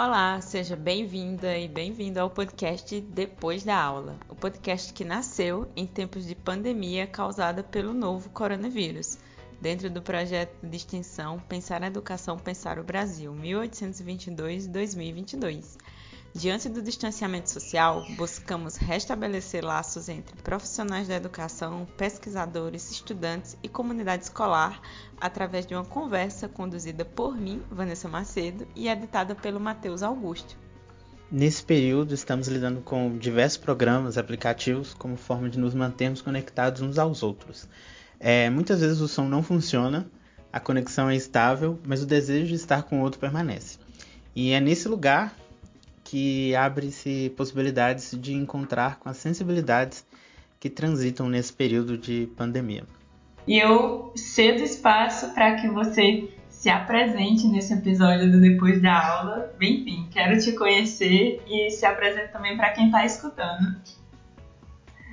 Olá, seja bem-vinda e bem-vindo ao podcast Depois da Aula, o podcast que nasceu em tempos de pandemia causada pelo novo coronavírus, dentro do projeto de extensão Pensar a Educação, Pensar o Brasil, 1822-2022. Diante do distanciamento social, buscamos restabelecer laços entre profissionais da educação, pesquisadores, estudantes e comunidade escolar através de uma conversa conduzida por mim, Vanessa Macedo, e editada pelo Matheus Augusto. Nesse período, estamos lidando com diversos programas, aplicativos, como forma de nos mantermos conectados uns aos outros. É, muitas vezes o som não funciona, a conexão é estável, mas o desejo de estar com o outro permanece. E é nesse lugar que abre-se possibilidades de encontrar com as sensibilidades que transitam nesse período de pandemia. E eu cedo espaço para que você se apresente nesse episódio do Depois da Aula. Enfim, quero te conhecer e se apresente também para quem está escutando.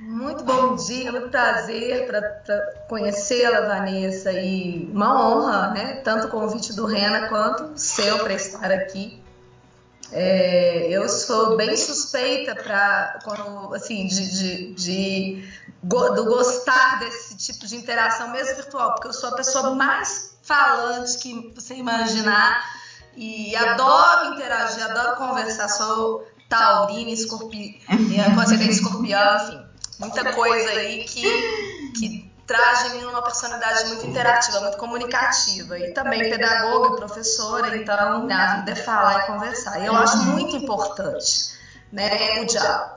Muito bom dia, muito prazer para conhecê-la, Vanessa, e uma honra, né? Tanto o convite do Rena quanto o seu para estar aqui. É, eu sou bem suspeita para assim de, de, de do gostar desse tipo de interação mesmo virtual, porque eu sou a pessoa mais falante que você imaginar e adoro interagir, adoro conversar. Sou taurina, escorpi, com ascendente escorpião, enfim, muita coisa aí que, que traz de mim uma personalidade muito interativa, muito comunicativa e também pedagoga, professora, então minha vida é falar e conversar. E eu acho muito importante né, o diálogo.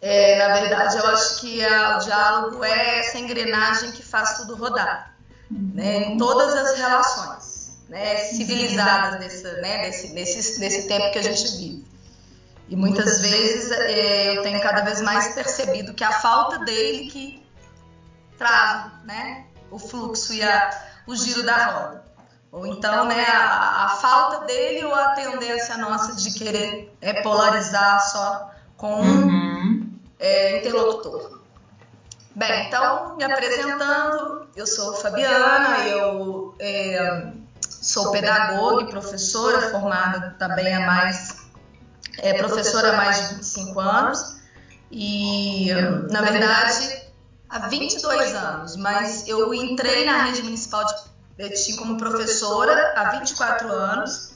É, na verdade, eu acho que a, o diálogo é essa engrenagem que faz tudo rodar, né, em todas as relações né, civilizadas desse, né, desse, nesse, nesse tempo que a gente vive. E muitas vezes é, eu tenho cada vez mais percebido que a falta dele que trava né, o fluxo e a, o giro da roda. Ou então, né, a, a, falta dele ou a tendência nossa de querer é, polarizar só com um uhum. é, interlocutor. Bem, então, me apresentando, eu sou Fabiana, eu é, sou pedagoga e professora, formada também há mais, é, professora há mais de 25 anos. E, na verdade, há 22 anos, mas eu entrei na rede municipal de Betim como professora há 24 anos.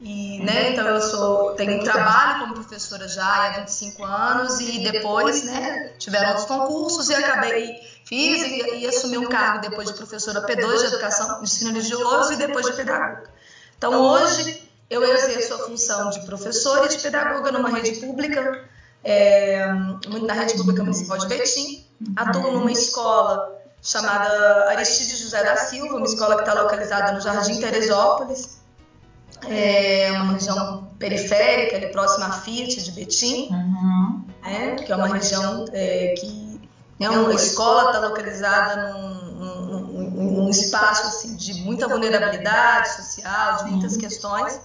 E, né, então eu sou, tenho trabalho como professora já há 25 anos e depois, né, tiveram outros concursos e acabei, fiz e, e assumi um cargo depois de professora P2 de Educação, Ensino Religioso e depois de pedagoga. Então hoje eu exerço a função de professora e de pedagoga numa rede pública, é, na rede pública municipal de Betim, atuo numa escola chamada Aristide José da Silva, uma escola que está localizada no Jardim Teresópolis, é uma região periférica, ali próxima à Fiat de Betim, uhum. que é uma região é, que é uma escola está localizada num, num, num, espaço assim, de muita vulnerabilidade social, de muitas questões.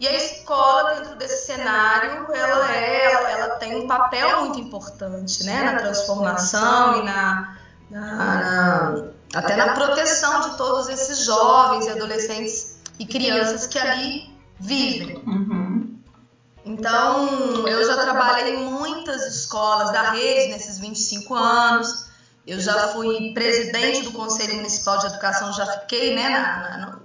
E a escola, dentro desse cenário, ela, é, ela, ela tem um papel muito importante né, na transformação e na, na, na, até na proteção de todos esses jovens e adolescentes e crianças que ali vivem. Uhum. Então, eu já trabalhei em muitas escolas da rede nesses 25 anos. Eu já fui presidente do Conselho Municipal de Educação, já fiquei né, na, na,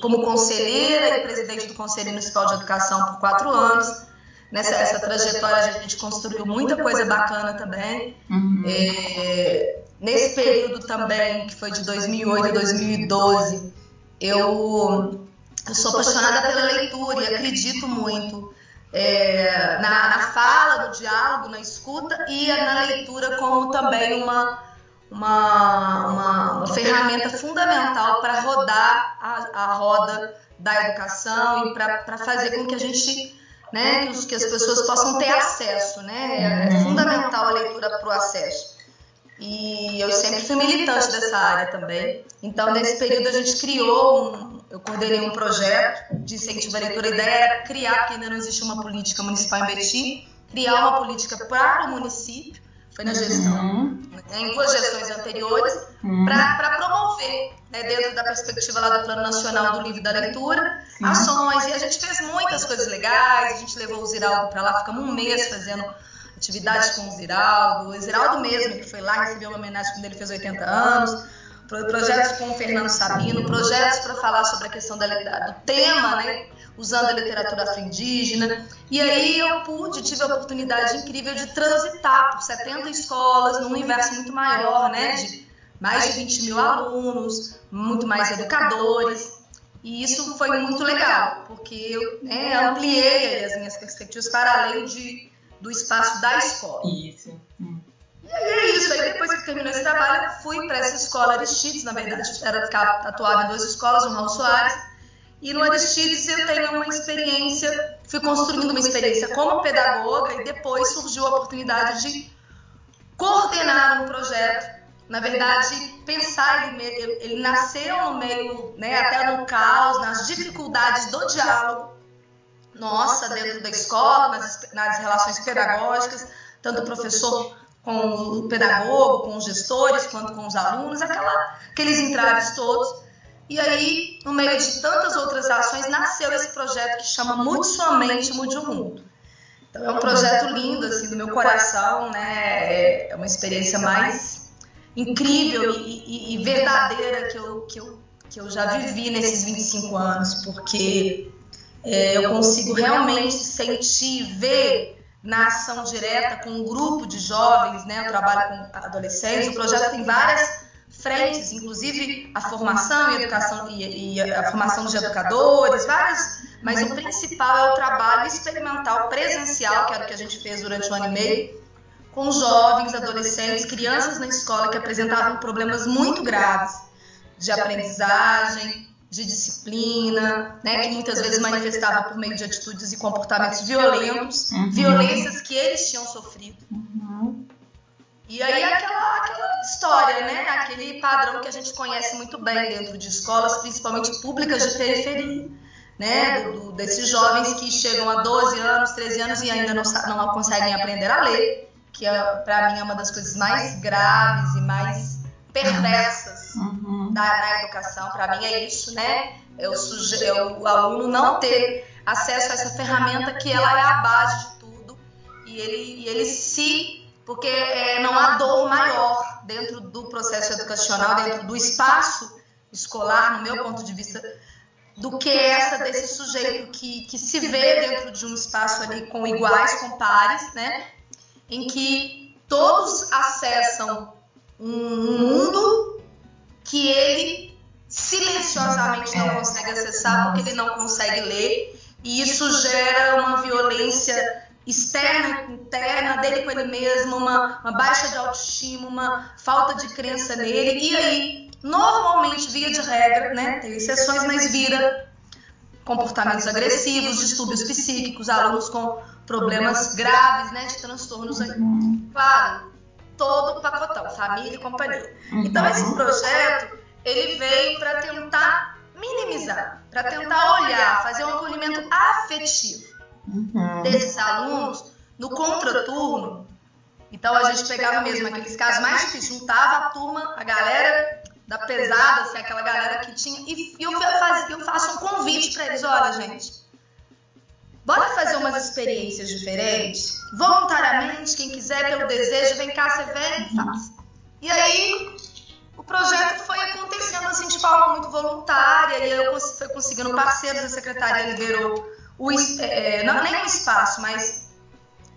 como conselheira e presidente do Conselho Municipal de Educação por quatro anos. Nessa essa trajetória a gente construiu muita coisa bacana também. Uhum. É, nesse período também, que foi de 2008 a 2012, eu, eu sou apaixonada pela leitura e acredito muito é, na, na fala, no diálogo, na escuta e na leitura como também uma uma, uma, uma ferramenta fundamental para rodar a, a, roda da educação e para fazer com que a gente, né, que, os, que as pessoas possam ter acesso, né? É, fundamental a leitura para o acesso. E eu sempre fui militante dessa área também. Então, nesse período, a gente criou, um, eu coordenei um projeto de incentivo à leitura. A ideia era criar, porque ainda não existe uma política municipal em Betim, criar uma política para o município foi na gestão, em duas gestões anteriores, uhum. para promover, né, dentro da perspectiva lá do Plano Nacional do Livro da Leitura, Sim. ações. E a gente fez muitas coisas legais, a gente levou o Ziraldo para lá, ficamos um mês fazendo atividades com o Ziraldo. O Ziraldo mesmo, que foi lá, recebeu uma homenagem quando ele fez 80 anos. Projetos com o Fernando Sabino, projetos para falar sobre a questão da, do tema, né? usando a literatura afro-indígena. E aí eu pude, tive a oportunidade incrível de transitar por 70 escolas, num universo muito maior, né? De mais de 20 mil alunos, muito mais educadores. E isso foi muito legal, porque eu né, ampliei as minhas perspectivas para além de, do espaço da escola. Isso. E é isso. Aí depois que terminou esse trabalho, fui para essa escola Aristides, na verdade, era atuada em duas escolas, um Raul Soares e no Aristides eu tenho uma experiência, fui construindo uma experiência como pedagoga e depois surgiu a oportunidade de coordenar um projeto. Na verdade, pensar, ele, ele nasceu no meio, né, até no caos, nas dificuldades do diálogo nossa dentro da escola, nas, nas relações pedagógicas, tanto o professor com o pedagogo, com os gestores, quanto com os alunos, aquela, aqueles entraves todos. E aí, no meio de tantas outras ações, nasceu esse projeto que chama Mude Sua Mente, Mude o Mundo. Então, é um projeto lindo, assim, do meu coração, né? É uma experiência mais incrível e, e, e verdadeira que eu, que, eu, que eu já vivi nesses 25 anos, porque é, eu consigo realmente sentir, ver na ação direta com um grupo de jovens, né? Eu trabalho com adolescentes, o projeto tem várias frentes, inclusive a formação e educação e, e a formação dos educadores, vários, mas o principal é o trabalho experimental presencial, que era o que a gente fez durante um ano e meio, com jovens, adolescentes, crianças na escola que apresentavam problemas muito graves de aprendizagem, de disciplina, né, que muitas vezes manifestava por meio de atitudes e comportamentos violentos, uhum. violências que eles tinham sofrido. Uhum. E aí aquela, aquela história, né? Aquele padrão que a gente conhece muito bem dentro de escolas, principalmente públicas de periferia, né? Do, desses jovens que chegam a 12 anos, 13 anos e ainda não, não conseguem aprender a ler, que é, para mim é uma das coisas mais graves e mais perversas uhum. Da, na educação. Para mim é isso, né? O, suje, é o aluno não ter acesso a essa ferramenta que ela é a base de tudo e ele, e ele se porque é, não há dor maior dentro do processo educacional, dentro do espaço escolar, no meu ponto de vista, do que essa desse sujeito que, que se vê dentro de um espaço ali com iguais, com pares, né? Em que todos acessam um mundo porque ele não consegue ler, e isso gera uma violência externa interna dele com ele mesmo, uma, uma baixa de autoestima, uma falta de crença nele. E aí, normalmente, via de regra, né, tem exceções, mas vira comportamentos agressivos, distúrbios psíquicos, alunos com problemas graves, né, de transtornos. Claro, todo o pacotão, família e companhia. Então, esse projeto, ele veio para tentar minimizar, para tentar olhar, fazer um acolhimento afetivo uhum. desses alunos no contraturno. Então a gente pegava mesmo aqueles casos mais difíceis, juntava a turma, a galera da pesada, assim, aquela galera que tinha, e eu, fazia, eu faço um convite para eles: olha, gente, bora fazer umas experiências diferentes, voluntariamente, quem quiser, pelo desejo, vem cá, você vem e faz. E aí projeto foi acontecendo assim de forma muito voluntária, e eu fui conseguindo parceiros, a secretaria liberou o, é, não nem o espaço, mas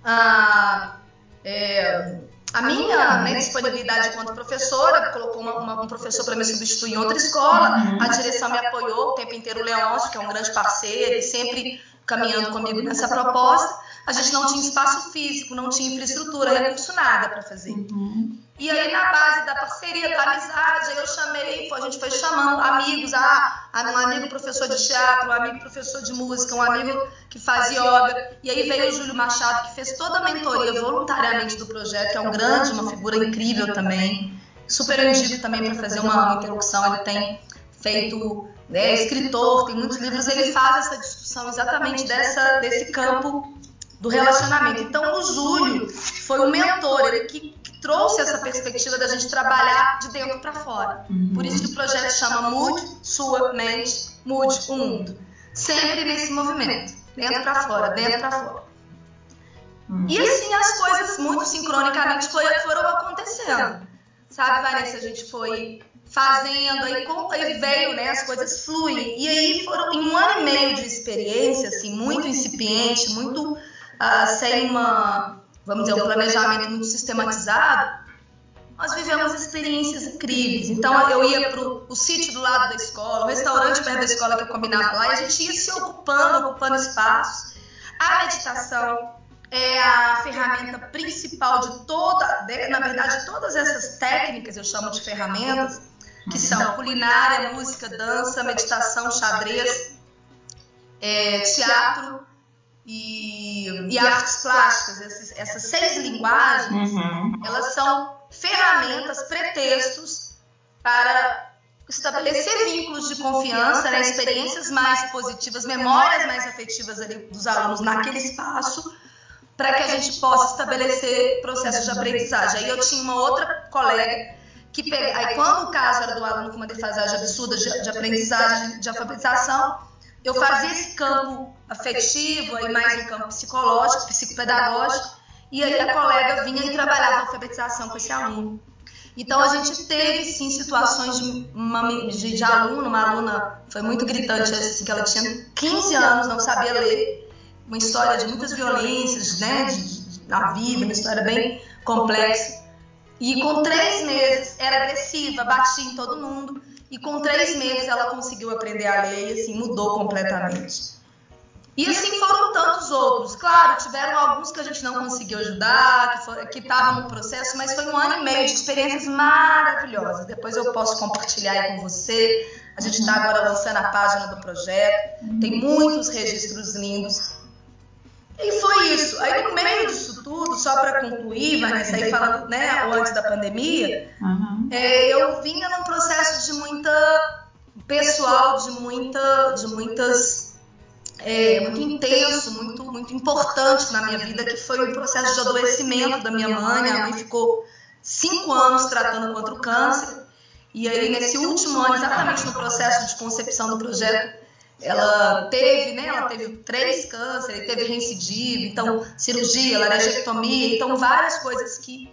a, é, a minha né, disponibilidade enquanto professora, colocou uma, uma, um professor para me substituir em outra escola, a direção me apoiou o tempo inteiro, o Leôncio, que é um grande parceiro, e sempre caminhando comigo nessa proposta. A gente não tinha espaço físico, não tinha infraestrutura, recurso nada para fazer. Uhum. E aí, na base da parceria, da amizade, eu chamei, a gente foi chamando amigos, ah, um amigo professor de teatro, um amigo professor de música, um amigo que faz yoga. E aí veio o Júlio Machado, que fez toda a mentoria voluntariamente do projeto, que é um grande, uma figura incrível também. Super indico também para fazer uma interlocução. Ele tem feito, né, escritor, tem muitos livros, ele faz essa discussão exatamente dessa, desse campo do relacionamento. Então, o Júlio foi o mentor, ele que trouxe essa perspectiva da gente trabalhar de dentro para fora. Uhum. Por isso que o projeto chama Mude Sua Mente, Mude o Mundo. Sempre nesse movimento, dentro para fora, dentro para fora. Uhum. E assim as coisas muito sincronicamente foram acontecendo. Sabe, Vanessa, a gente foi fazendo, aí, aí veio, né, as coisas fluem. E aí foram em um ano e meio de experiência, assim, muito incipiente, muito uh, sem uma, vamos dizer, um planejamento muito sistematizado, nós vivemos experiências incríveis. Então eu ia para o sítio do lado da escola, o restaurante perto da escola que eu combinava lá, e a gente ia se ocupando, ocupando espaços. A meditação é a ferramenta principal de toda, na verdade, todas essas técnicas eu chamo de ferramentas, que são culinária, música, dança, meditação, xadrez, é, teatro e, e, artes plásticas. Essas, essas seis linguagens, uhum. elas são ferramentas, pretextos para estabelecer vínculos de confiança, né, experiências mais positivas, memórias mais afetivas ali dos alunos naquele espaço, para que a gente possa estabelecer processos de aprendizagem. Aí eu tinha uma outra colega que pega, aí quando o caso era do aluno com uma defasagem absurda de, de aprendizagem, de alfabetização, eu fazia esse campo afetivo e mais um campo psicológico, psicopedagógico, e aí a colega vinha e trabalhava a alfabetização com esse aluno. Então a gente teve sim situações de, uma, de, de aluno, uma aluna foi muito gritante assim, que ela tinha 15 anos, não sabia ler, uma história de muitas violências, né, de, na vida, uma história bem complexa. E com três meses era agressiva, batia em todo mundo. E com três meses ela conseguiu aprender a ler e assim mudou completamente. E assim foram tantos outros. Claro, tiveram alguns que a gente não conseguiu ajudar, que estavam no processo, mas foi um ano e meio de experiências maravilhosas. Depois eu posso compartilhar aí com você. A gente está agora lançando a página do projeto. Tem muitos registros lindos. E foi isso. Aí no meio disso tudo, só para concluir, Vanessa, aí falando, né, antes da pandemia, uhum. é, eu vinha num processo muita pessoal, de muita, de muitas, é, muito intenso, muito, muito importante na minha vida, que foi o processo de adoecimento da minha mãe. Minha mãe ficou cinco anos tratando contra o câncer. E aí, nesse último ano, exatamente no processo de concepção do projeto, ela teve, né? Ela teve três cânceres, teve reincidiva, então cirurgia, laringectomia, então várias coisas que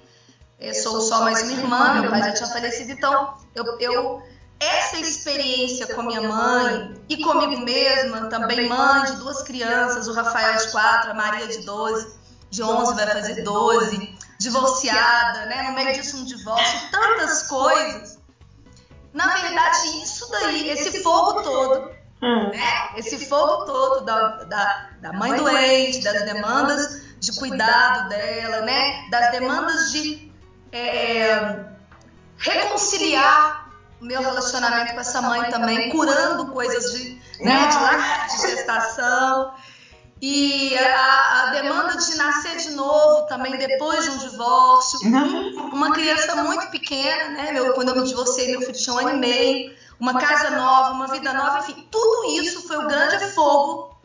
eu sou só mais uma irmã, meu pai já tinha falecido, então eu, eu essa experiência com minha mãe e comigo mesma, também mãe de duas crianças, o Rafael de 4, a Maria de 12, de 11 vai fazer 12, divorciada, né? No meio disso um divórcio, tantas coisas. Na verdade, isso daí, esse fogo todo, Hum. Né? Esse fogo todo da, da, da mãe doente, das demandas de cuidado dela, né? das demandas de é, reconciliar meu relacionamento com essa mãe também, curando coisas de, né, de, de gestação. E a, a, demanda de nascer de novo também depois de um divórcio. Uma criança muito pequena, né? Meu, quando eu me divorciei, meu filho tinha um ano e meio uma casa nova, uma vida nova, enfim, tudo isso foi o grande fogo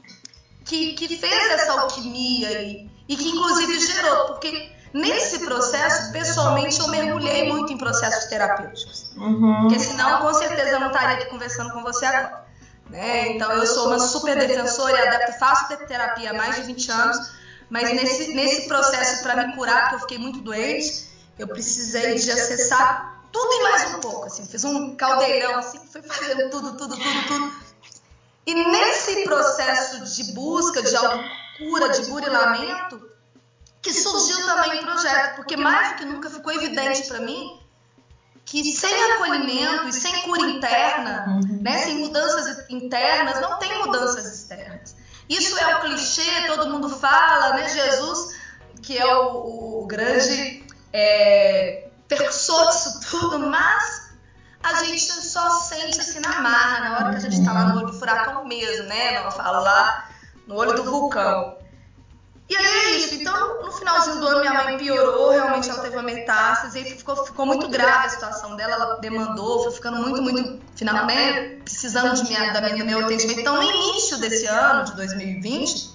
que, que fez essa alquimia aí, e que inclusive gerou, porque nesse processo, pessoalmente, eu mergulhei muito em processos terapêuticos. Uhum. Porque senão, com certeza, eu não estaria aqui conversando com você agora. Né? Então, eu sou uma super defensora e adepta, faço terapia há mais de 20 anos, mas nesse, nesse processo para me curar, porque eu fiquei muito doente, eu precisei de acessar tudo e mais um pouco, assim, fiz um caldeirão, assim, fui fazendo tudo, tudo, tudo, tudo. E nesse processo de busca, de autocura, de burilamento, também o projeto, porque mais do que nunca ficou evidente para mim que sem acolhimento e sem cura interna, né, sem mudanças internas, não tem mudanças externas. Isso é o clichê, todo mundo fala, né? Jesus, que é o, o grande é, percussor disso tudo, mas a gente só sente assim na marra, na hora que a gente está lá no olho do furacão mesmo, né? Não falo lá no olho do vulcão. E aí é isso. Então, no finalzinho do ano, minha mãe piorou, realmente ela teve uma metástase, e ficou, ficou muito grave a situação dela, ela demandou, foi ficando muito, muito, final, né, precisando de minha, da minha, do meu atendimento. Então, no início desse ano, de 2020,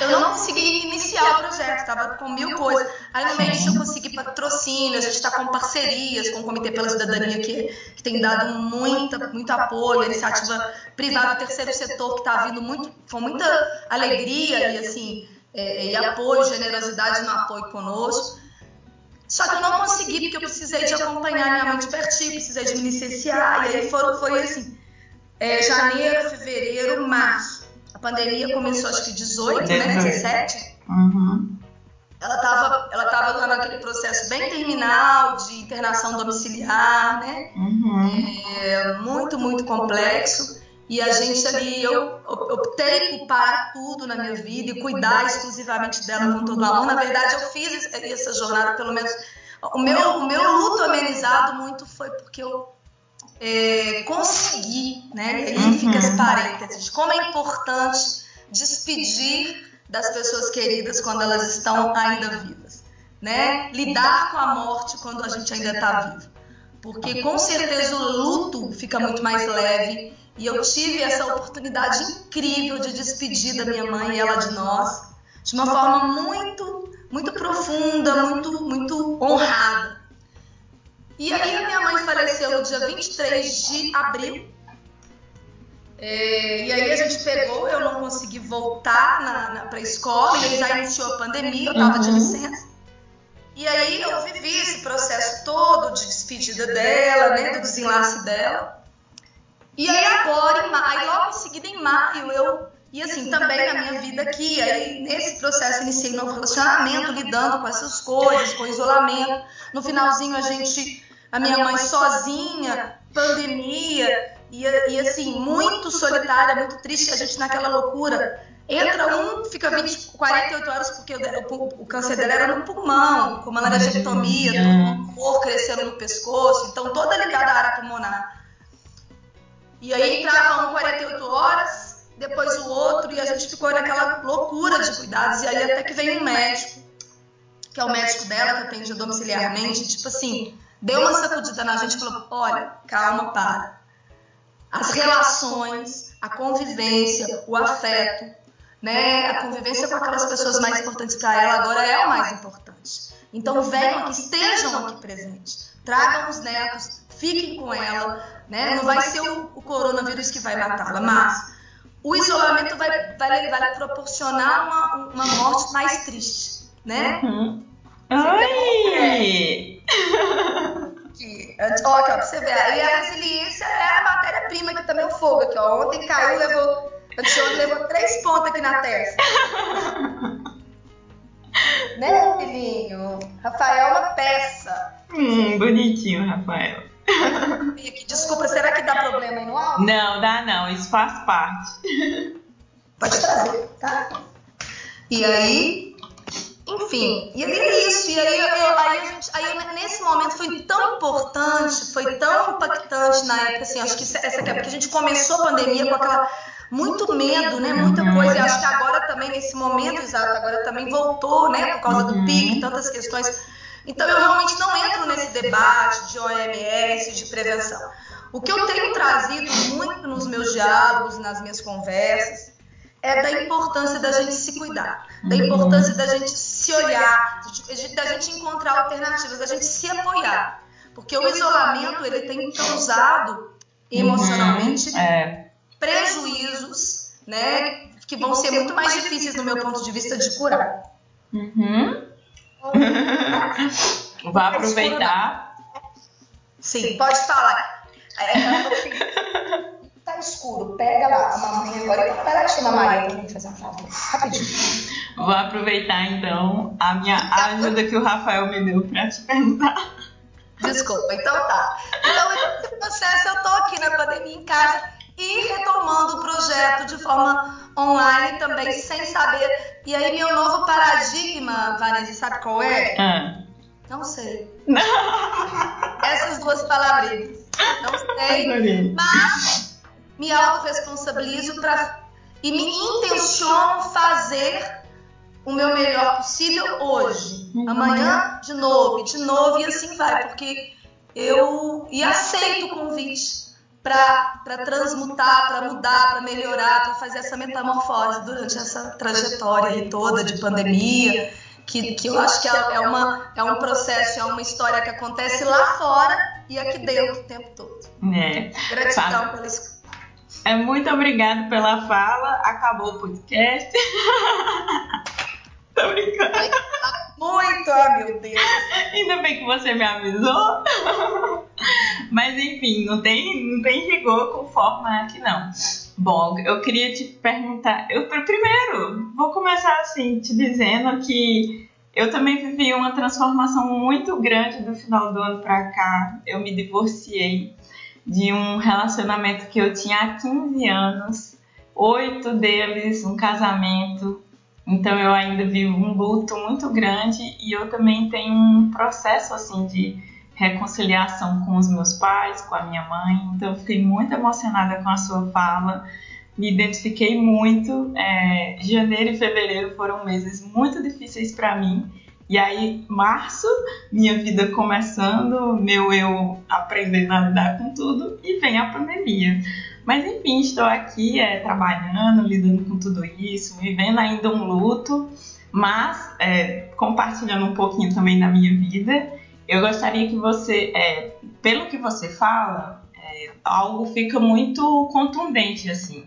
eu não consegui iniciar o projeto, estava com mil coisas. Aí no meio disso eu consegui patrocínio, a gente está com parcerias com o Comitê pela Cidadania, que, que tem dado muita, muito apoio, a iniciativa privada, o terceiro setor, que está vindo muito, com muita alegria e assim, é, e apoio, generosidade no apoio conosco. Só que eu não consegui, porque eu precisei de acompanhar minha mãe de pertinho, precisei de me licenciar, e aí foram, foi assim, é, janeiro, fevereiro, março pandemia começou acho que 18, né? 17. Uhum. Ela estava ela tava naquele processo bem terminal de internação domiciliar, né? Uhum. É, muito, muito complexo. E a gente ali, eu optei por parar tudo na minha vida e cuidar exclusivamente dela com todo o amor. Na verdade, eu fiz essa jornada, pelo menos. O meu, o meu luto amenizado muito foi porque eu é, conseguir, né? E aí fica esse uhum. parênteses, como é importante despedir das pessoas queridas quando elas estão ainda vivas, né? Lidar com a morte quando a gente ainda está vivo, porque com certeza o luto fica muito mais leve. E eu tive essa oportunidade incrível de despedir da minha mãe e ela de nós, de uma forma muito, muito profunda, muito, muito honrada. E aí a minha mãe faleceu no dia 23 de abril. É, e aí a gente pegou, eu não consegui voltar para a escola, e aí já iniciou a pandemia, eu estava de uhum. licença. E aí eu vivi esse processo todo de despedida dela, né, do desenlace dela. E aí agora, em maio, logo em seguida em maio, eu e assim, também na minha vida aqui, aí nesse processo iniciei um novo relacionamento, lidando com essas coisas, com isolamento. No finalzinho a gente, a minha mãe sozinha, pandemia, e, e assim, muito solitária, muito triste, a gente naquela loucura. Entra um, fica 20, 48 horas, porque o, o câncer dela era no pulmão, com uma laringectomia, todo um cor crescendo no pescoço, então toda ligada à área pulmonar. E aí entrava um 48 horas, depois o outro, e a gente ficou naquela loucura de cuidados. E aí até que veio um médico, que é o médico dela, que atende domiciliarmente, tipo assim, deu uma sacudida na gente e falou: olha, calma, para. As relações, a convivência, o afeto, né, a convivência com aquelas pessoas mais importantes para ela agora é o mais importante. Então venham aqui, estejam aqui presentes, tragam os netos, fiquem com ela, né? Não vai ser o, o coronavírus que vai matá-la, mas o isolamento vai, vai, vai proporcionar uma, uma morte mais triste, né? Uhum. Oi! Aqui, ó, aqui, ó, pra você ver. E a resiliência é a matéria-prima que também é o fogo aqui, ó. Ontem caiu, levou. Anteontem levou três pontos aqui na testa. né, filhinho? Rafael é uma peça. Hum, bonitinho, Rafael. Desculpa, será que dá problema aí no áudio? Não, dá não, isso faz parte. Pode trazer, tá? E aí, enfim, e aí é isso. E aí, eu, aí, a gente, aí eu, nesse momento foi tão importante, foi tão impactante na época, assim, acho que essa época que a gente começou a pandemia com aquela muito medo, né? Muita uhum. coisa. E acho que agora também, nesse momento exato, agora também voltou, né? Por causa do PIC, tantas questões então, eu realmente não entro nesse debate de OMS, de prevenção. O que eu tenho trazido muito nos meus diálogos, nas minhas conversas, é da importância da gente se cuidar, da importância da gente se olhar, da gente encontrar alternativas, da gente se apoiar. Porque o isolamento ele tem causado emocionalmente uhum, é. prejuízos, né, que vão ser muito mais difíceis no meu ponto de vista de curar. Uhum. Vou aproveitar. Sim, pode falar. É, tá escuro, pega lá a mamãe agora. Lá chamar a Maria pra mim fazer um favor. Rapidinho. Vou aproveitar então a minha ajuda que o Rafael me deu pra te perguntar. Desculpa, então tá. Então, esse processo eu tô aqui na pandemia em casa e retomando o projeto de forma online também, sem saber. E aí, meu novo paradigma, Vanessa, sabe qual é? Ah. Não sei. Essas duas palavrinhas. Não sei. Mas me autorresponsabilizo para e me intenciono fazer o meu melhor possível hoje. Uhum. Amanhã, de novo, de novo, e assim vai, porque eu e aceito o convite para transmutar, para mudar, para melhorar, para fazer essa metamorfose durante essa trajetória toda de pandemia, que, que eu acho que é, é, uma, é um processo, é uma história que acontece lá fora e aqui dentro o tempo todo. É. Gratidão pela escuta. É, muito obrigado pela fala. Acabou o podcast. Tô brincando. Muito, ah, meu Deus. Ainda bem que você me avisou. Mas enfim, não tem, não tem rigor com forma aqui não. Bom, eu queria te perguntar. Eu primeiro vou começar assim te dizendo que eu também vivi uma transformação muito grande do final do ano para cá. Eu me divorciei de um relacionamento que eu tinha há 15 anos, oito deles um casamento. Então eu ainda vivo um luto muito grande e eu também tenho um processo assim de reconciliação com os meus pais, com a minha mãe. Então eu fiquei muito emocionada com a sua fala, me identifiquei muito. É, janeiro e fevereiro foram meses muito difíceis para mim. E aí, março, minha vida começando, meu eu aprendendo a lidar com tudo, e vem a pandemia. Mas enfim, estou aqui é, trabalhando, lidando com tudo isso, vivendo ainda um luto, mas é, compartilhando um pouquinho também da minha vida. Eu gostaria que você, é, pelo que você fala, é, algo fica muito contundente assim.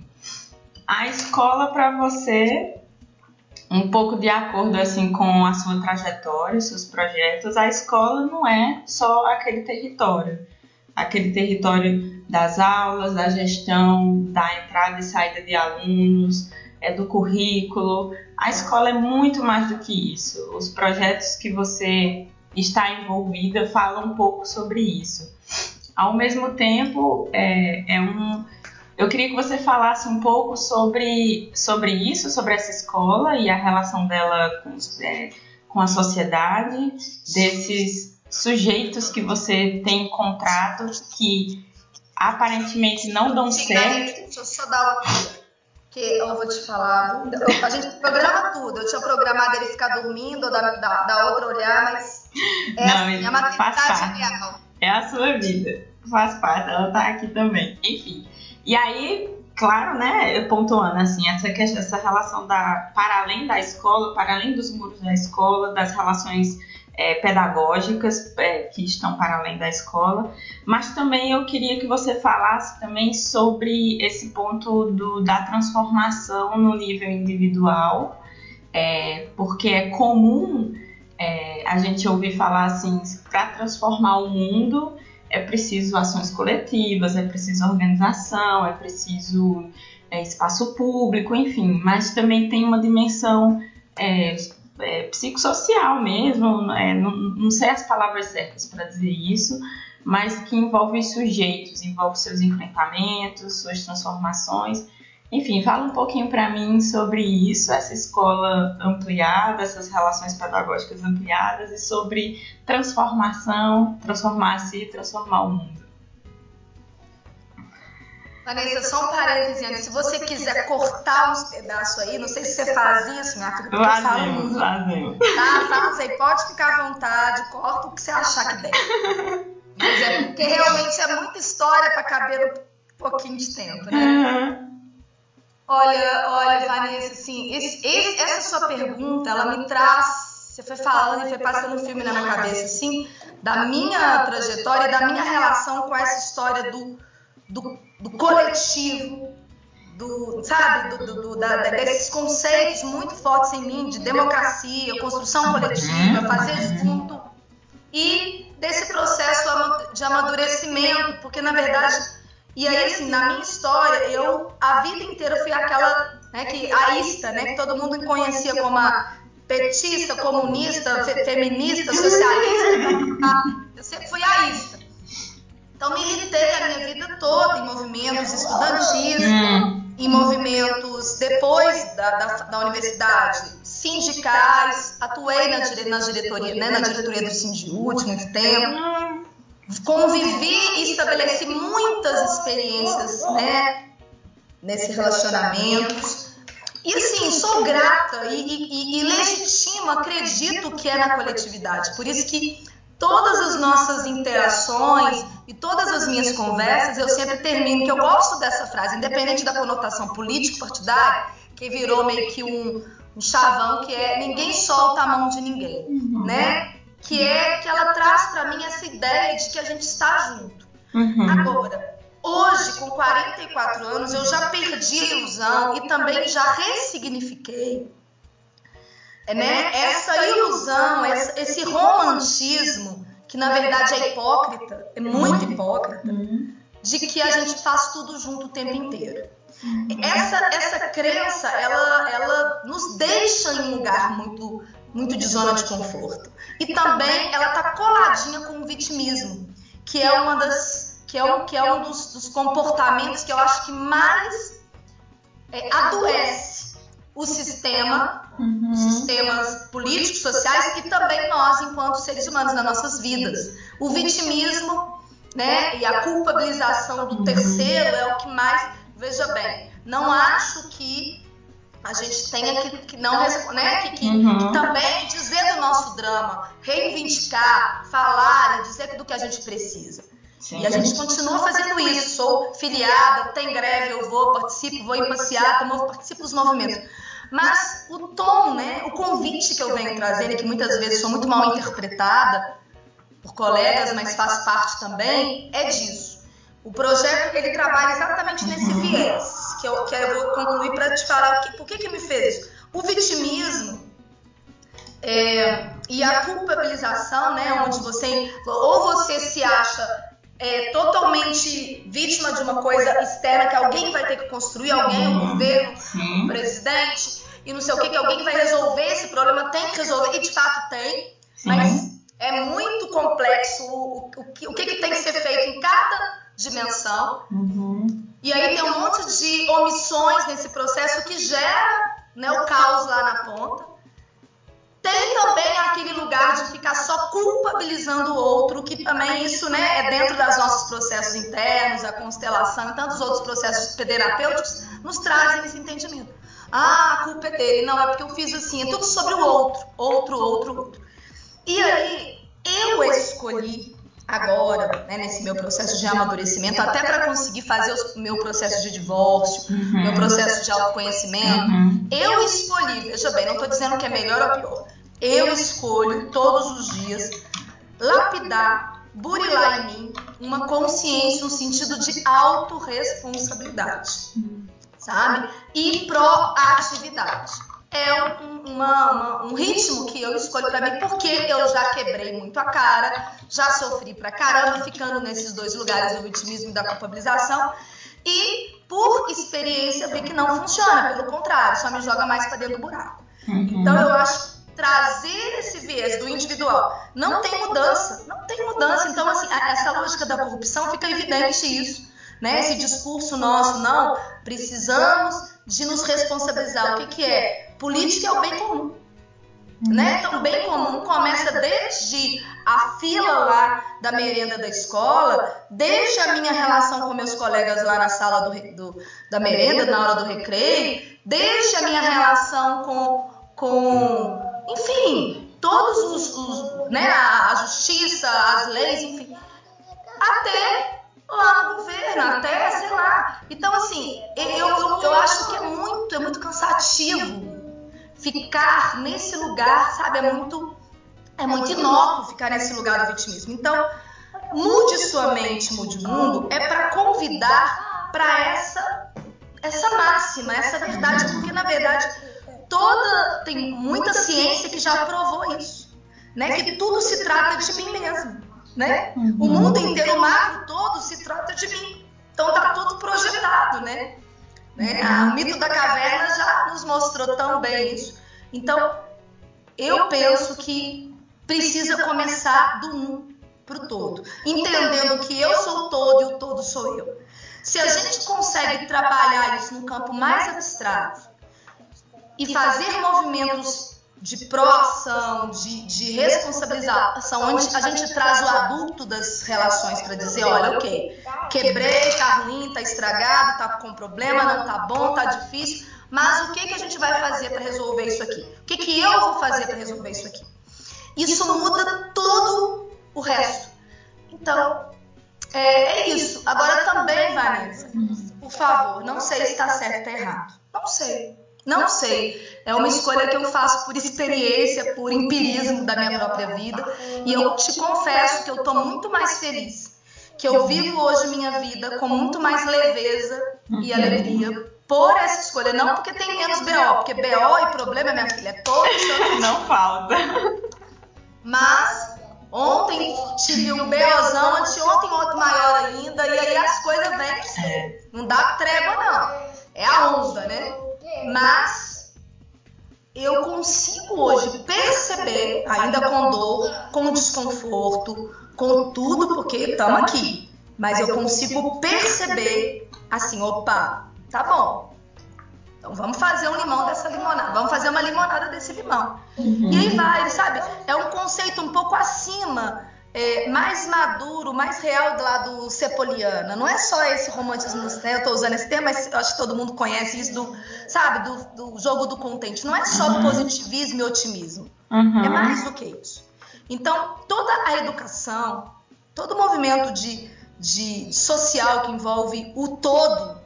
A escola para você, um pouco de acordo assim com a sua trajetória, seus projetos, a escola não é só aquele território, aquele território das aulas, da gestão, da entrada e saída de alunos, é do currículo. A escola é muito mais do que isso. Os projetos que você está envolvida fala um pouco sobre isso. Ao mesmo tempo, é, é um, eu queria que você falasse um pouco sobre, sobre isso, sobre essa escola e a relação dela com, é, com a sociedade, desses sujeitos que você tem encontrado que aparentemente não dão certo. Deixa eu só dar uma que eu vou te falar. A gente programa tudo. Eu tinha programado ele ficar dormindo, da, da, da outra olhar, mas é não, assim, a maternidade real. É a sua vida. Faz parte, ela tá aqui também. Enfim. E aí, claro, né, pontuando assim, essa questão, essa relação da para além da escola, para além dos muros da escola, das relações é, pedagógicas é, que estão para além da escola, mas também eu queria que você falasse também sobre esse ponto do, da transformação no nível individual, é, porque é comum é, a gente ouvir falar assim, para transformar o mundo é preciso ações coletivas, é preciso organização, é preciso é, espaço público, enfim, mas também tem uma dimensão é, é, psicossocial mesmo, é, não, não, sei as palavras certas para dizer isso, mas que envolve sujeitos, envolve seus enfrentamentos, suas transformações. Enfim, fala um pouquinho para mim sobre isso, essa escola ampliada, essas relações pedagógicas ampliadas e sobre transformação, transformar-se e transformar o mundo. Vanessa, só um parêntese antes. Se você quiser cortar uns pedaços aí, não sei se você faz isso, minha filha, porque eu falo muito. Fazemos. Tá, faz aí. Pode ficar à vontade, corta o que você achar que der. Mas é porque realmente é muita história para caber um pouquinho de tempo, né? Uhum. Olha, olha, Vanessa, assim, esse, esse, essa sua pergunta, ela me traz você foi falando e foi passando um filme na minha cabeça, assim, da minha trajetória e da minha relação com essa história do, do do coletivo, do, sabe, do, do, do, da, desses conceitos muito fortes em mim de democracia, construção coletiva, fazer junto e desse processo de amadurecimento, porque na verdade, e aí assim, na minha história, eu a vida inteira fui aquela, né, que a ista, né, que todo mundo conhecia como a petista, comunista, fe, feminista, socialista, eu sempre fui a ista. Então, militei a minha vida toda em movimentos estudantis, hum. em movimentos depois da, da, da, universidade, sindicais, atuei na, dire, na diretoria, né, na diretoria do Sindiúte muito tempo, convivi e estabeleci muitas experiências né, nesse relacionamento. E assim, sou grata e, e, e legitimo, acredito que é na coletividade. Por isso que todas as nossas interações, e todas as minhas conversas eu sempre termino, que eu gosto dessa frase, independente da conotação político-partidária, que virou meio que um, um chavão que é ninguém solta a mão de ninguém, uhum. né? Que é que ela traz para mim essa ideia de que a gente está junto. Uhum. Agora, hoje, com 44 anos, eu já perdi a ilusão e também já ressignifiquei né? essa ilusão, esse romantismo que na verdade é hipócrita, é muito hipócrita, de que a gente faz tudo junto o tempo inteiro. Essa, essa crença, ela, ela nos deixa em um lugar muito, muito de zona de conforto. E também ela está coladinha com o vitimismo, que é uma das, que é um, que é um dos, dos comportamentos que eu acho que mais é, adoece o sistema uhum. sistemas políticos, sociais e também nós, enquanto seres humanos, nas nossas vidas. O vitimismo né, e a culpabilização do terceiro é o que mais. Veja bem, não acho que a gente tenha que, que não né, que, que, uhum. que, também dizer do nosso drama, reivindicar, falar e dizer do que a gente precisa. Sim. E a gente continua fazendo isso. Sou filiada, tem greve, eu vou, participo, vou em passeata, participo dos movimentos. Mas o tom, né, o convite que eu venho trazendo, que muitas vezes sou muito mal interpretada por colegas, mas faz parte também, é disso. O projeto ele trabalha exatamente nesse viés, que eu, que eu vou concluir para te falar o que, por que, que me fez isso. O vitimismo é, e a culpabilização, né, onde você ou você se acha é, totalmente vítima de uma coisa externa que alguém vai ter que construir, alguém, o governo, o presidente, e não sei o que, que alguém vai resolver esse problema, tem que resolver, e de fato tem, mas é muito complexo o, o, que, o que, que tem que ser feito em cada dimensão. Uhum. E aí tem um monte de omissões nesse processo que gera né, o caos lá na ponta. Tem também aquele lugar de ficar só culpabilizando o outro, que também isso né, é dentro dos nossos processos internos, a constelação e tantos outros processos terapêuticos nos trazem esse entendimento. Ah, a culpa é dele. Não, é porque eu fiz assim. É tudo sobre o outro. Outro, outro, outro. E aí, eu escolhi agora, né, nesse meu processo de amadurecimento, até para conseguir fazer o meu processo de divórcio, uhum. meu processo de autoconhecimento, uhum. eu escolhi, veja bem, não estou dizendo que é melhor ou pior, eu escolho todos os dias lapidar, burilar em mim uma consciência, um sentido de autorresponsabilidade, sabe? E proatividade. É um, uma, uma, um ritmo que eu escolho para mim porque eu já quebrei muito a cara, já sofri pra caramba ficando nesses dois lugares do vitimismo e da culpabilização e por experiência vi que não funciona, pelo contrário, só me joga mais para dentro do buraco. Então eu acho trazer esse viés do individual. Não tem mudança, não tem mudança. Então, assim, essa lógica da corrupção fica evidente isso. Né? Esse discurso nosso, não, precisamos de nos responsabilizar. O que, que é? Política é o bem comum. Né? Então, bem comum começa desde a fila lá da merenda da escola, desde a minha relação com meus colegas lá na sala do, do, da merenda, na hora do recreio, desde a minha relação com, com enfim, todos os, os né, a, a, justiça, as leis, enfim, até lá no governo, até, sei lá. Então, assim, eu, eu, eu acho que é muito, é muito cansativo ficar nesse lugar, sabe? É muito, é muito inócuo ficar nesse lugar do vitimismo. Então, mude sua mente, mude o mundo, é para convidar para essa, essa máxima, essa verdade, porque na verdade toda tem muita ciência que já provou isso, né? Que tudo se trata de mim mesmo, né? O mundo inteiro, o macro todo se trata de mim. Então tá tudo projetado, né? né? O mito da caverna já nos mostrou tão bem isso. Então, eu penso que precisa começar do um para o todo, entendendo que eu sou o todo e o todo sou eu. Se a gente consegue trabalhar isso no campo mais abstrato, e fazer movimentos de proação, de, de responsabilização, onde a gente traz o adulto das relações para dizer, olha, ok, quebrei, tá ruim, tá estragado, tá com problema, não tá bom, tá difícil, mas o que, que a gente vai fazer para resolver isso aqui? O que, que eu vou fazer para resolver isso aqui? Isso muda todo o resto. Então, é, é isso. Agora também, Vanessa, por favor, não sei se está certo ou errado. Não sei. Não sei. É uma escolha que eu faço por experiência, por empirismo da minha própria vida. E eu te confesso que eu estou muito mais feliz. Que eu vivo hoje minha vida com muito mais leveza e alegria por essa escolha. Não porque tem menos BO, porque BO e problema, minha filha, é todo Não falta. Mas ontem tive um BOzão, anteontem outro maior ainda, e aí as coisas vêm. Não dá trégua, não. É a onda, né? Mas eu consigo hoje perceber, ainda com dor, com desconforto, com tudo, porque estamos aqui. Mas eu consigo perceber assim, opa, tá bom. Então vamos fazer um limão dessa limonada, vamos fazer uma limonada desse limão. Uhum. E aí vai, sabe? É um conceito um pouco acima é, mais maduro, mais real do lado Cepoliana. Não é só esse romantismo, né? Eu estou usando esse termo, mas acho que todo mundo conhece isso do, sabe, do, do jogo do contente. Não é só do positivismo e otimismo. Uhum. É mais do que isso. Então, toda a educação, todo o movimento de, de social que envolve o todo,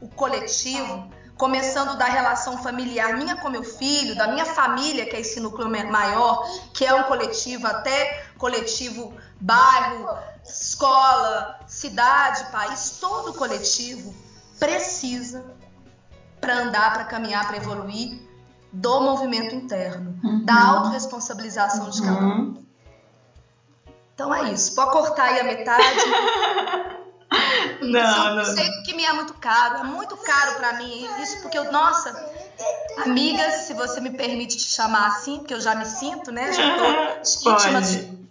o coletivo, começando da relação familiar minha com meu filho, da minha família, que é esse núcleo maior, que é um coletivo, até coletivo bairro, escola, cidade, país, todo coletivo precisa para andar, para caminhar, para evoluir do movimento interno, uhum. da autorresponsabilização de cada um. Uhum. Então é isso. Pode cortar aí a metade. Não, isso é um conceito que me é muito caro, é muito caro para mim. Isso porque eu, nossa, amiga, se você me permite te chamar assim, porque eu já me sinto, né? Já tô íntima. De...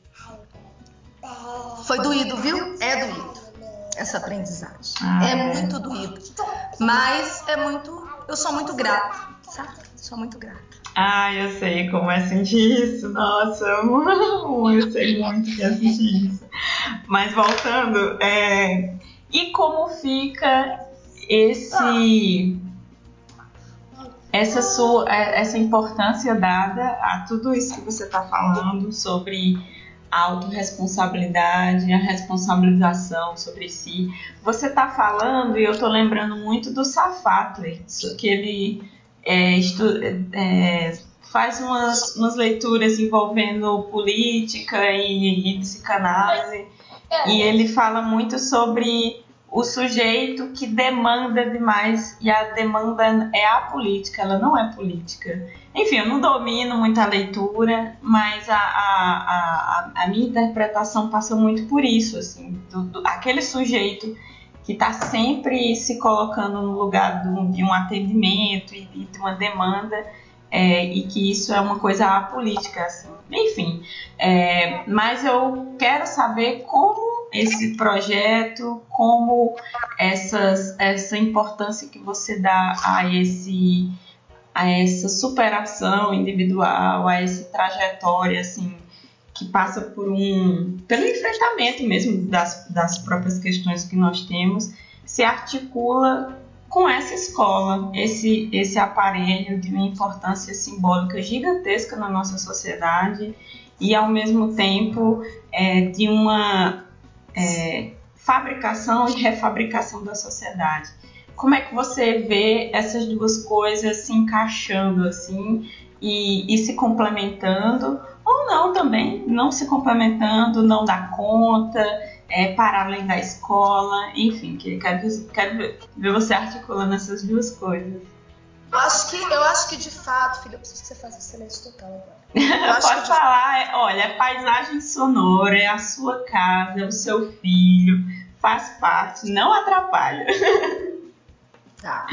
Foi doído, viu? É doído essa aprendizagem. Ah, é, é muito doído. Mas é muito. Eu sou muito grata, sabe? Sou muito grata. Ah, eu sei como é sentir isso. Nossa, eu sei muito que é sentir isso. Mas voltando, é, e como fica esse essa sua essa importância dada a tudo isso que você está falando sobre a autorresponsabilidade, a responsabilização sobre si. Você está falando e eu estou lembrando muito do Safato, que ele é, é, faz umas, umas leituras envolvendo política e, e psicanálise e ele fala muito sobre o sujeito que demanda demais e a demanda é a política, ela não é política. Enfim, eu não domino muita leitura, mas a, a, a, a minha interpretação passou muito por isso, assim, do, do, aquele sujeito que está sempre se colocando no lugar de um atendimento e de uma demanda é, e que isso é uma coisa apolítica, assim. Enfim, é, mas eu quero saber como esse projeto, como essas, essa importância que você dá a esse a essa superação individual, a essa trajetória assim que passa por um pelo enfrentamento mesmo das, das próprias questões que nós temos, se articula com essa escola, esse, esse aparelho de uma importância simbólica gigantesca na nossa sociedade e, ao mesmo tempo, é, de uma é, fabricação e refabricação da sociedade. Como é que você vê essas duas coisas se encaixando assim e, e se complementando? Ou não também, não se complementando, não dá conta, é, para além da escola, enfim, que quero, quero ver, você articulando essas duas coisas. Eu acho que, eu acho que de fato, filho, eu preciso que você faça silêncio total agora. Pode falar, é, olha, é paisagem sonora, é a sua casa, é o seu filho, faz parte, não atrapalha. Tá.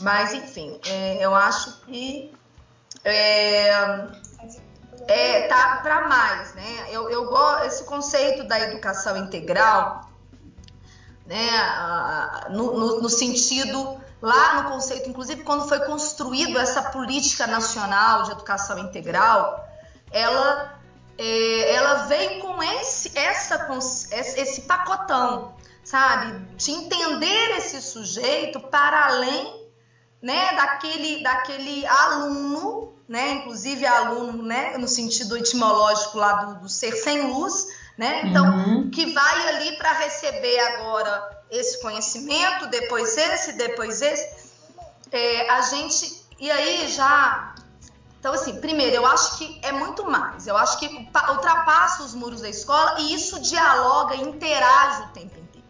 Mas enfim, é, eu acho que é, é, tá para mais, né? Eu, eu gosto esse conceito da educação integral, né? No, no, no, sentido lá no conceito, inclusive quando foi construído essa política nacional de educação integral, ela é, ela veio com esse essa esse pacotão, sabe? De entender esse sujeito para além, né? Daquele daquele aluno né? Inclusive aluno, né? No sentido etimológico lá do, do ser sem luz, né? Então, uhum. que vai ali para receber agora esse conhecimento, depois esse, depois esse. É, a gente. E aí já. Então, assim, primeiro, eu acho que é muito mais. Eu acho que ultrapassa os muros da escola e isso dialoga, interage o tempo inteiro.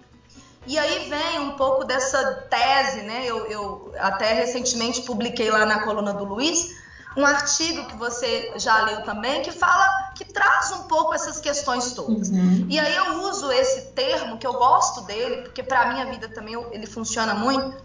E aí vem um pouco dessa tese, né? Eu, eu até recentemente publiquei lá na coluna do Luiz um artigo que você já leu também, que fala, que traz um pouco essas questões todas. Uhum. E aí eu uso esse termo, que eu gosto dele, porque para a minha vida também ele funciona muito,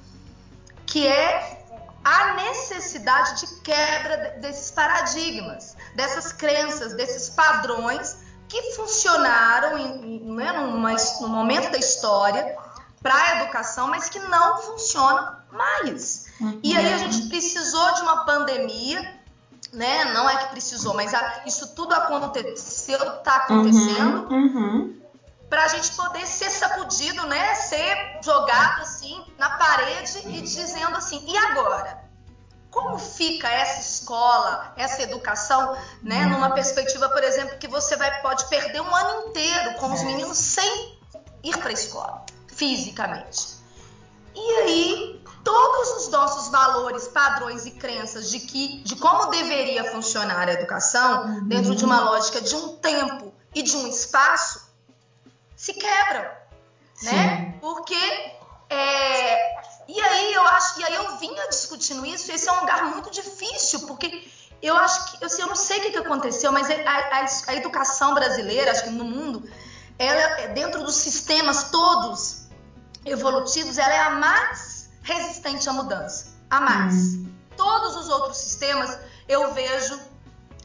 que é a necessidade de quebra desses paradigmas, dessas crenças, desses padrões que funcionaram em, em, né, numa, num momento da história para a educação, mas que não funcionam mais. Uhum. E aí a gente precisou de uma pandemia, né? Não é que precisou, mas a, isso tudo aconteceu, está acontecendo. Uhum. Uhum. Para a gente poder ser sacudido, né? Ser jogado assim na parede e dizendo assim: e agora? Como fica essa escola, essa educação, né? Numa perspectiva, por exemplo, que você vai pode perder um ano inteiro com os meninos sem ir para a escola fisicamente. E aí todos os nossos valores, padrões e crenças de que de como deveria funcionar a educação uhum. dentro de uma lógica de um tempo e de um espaço se quebram, Sim. né? Porque é, e aí eu acho e aí eu vinha discutindo isso. Esse é um lugar muito difícil porque eu acho que eu, eu não sei o que, que aconteceu, mas a, a, a educação brasileira, acho que no mundo, ela é dentro dos sistemas todos evolutivos, ela é a mais resistente à mudança, a mais. Hum. Todos os outros sistemas eu vejo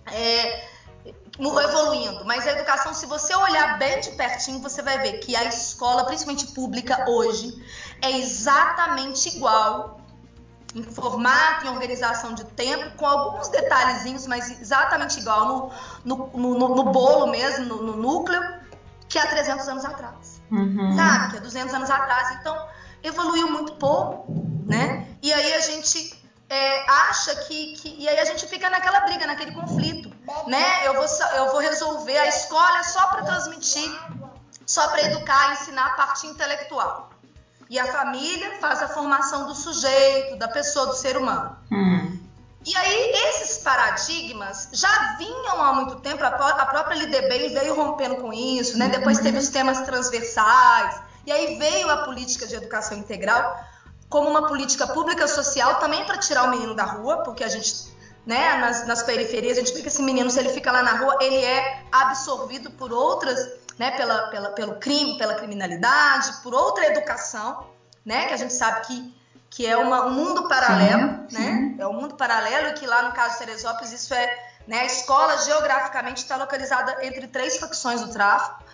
é, evoluindo, mas a educação, se você olhar bem de pertinho, você vai ver que a escola, principalmente pública, hoje, é exatamente igual em formato, em organização de tempo, com alguns detalhezinhos, mas exatamente igual no, no, no, no bolo mesmo, no, núcleo, que há 300 anos atrás. Uhum. Sabe? Que há 200 anos atrás. Então, evoluiu muito pouco, né? E aí a gente é, acha que, que, E aí a gente fica naquela briga, naquele conflito, né? Eu vou, eu vou resolver, a escola é só para transmitir, só para educar, ensinar a parte intelectual. E a família faz a formação do sujeito, da pessoa, do ser humano. Hum. E aí, esses paradigmas já vinham há muito tempo, a própria Lidebem veio rompendo com isso, né? Depois teve os temas transversais, e aí veio a política de educação integral como uma política pública social também para tirar o menino da rua, porque a gente, né, nas, nas periferias, a gente vê que esse menino, se ele fica lá na rua, ele é absorvido por outras, né, pela, pela, pelo crime, pela criminalidade, por outra educação, né, que a gente sabe que, que é uma, um mundo paralelo, sim, né, sim. é um mundo paralelo e que lá no caso de Teresópolis isso é, né, a escola geograficamente está localizada entre três facções do tráfico,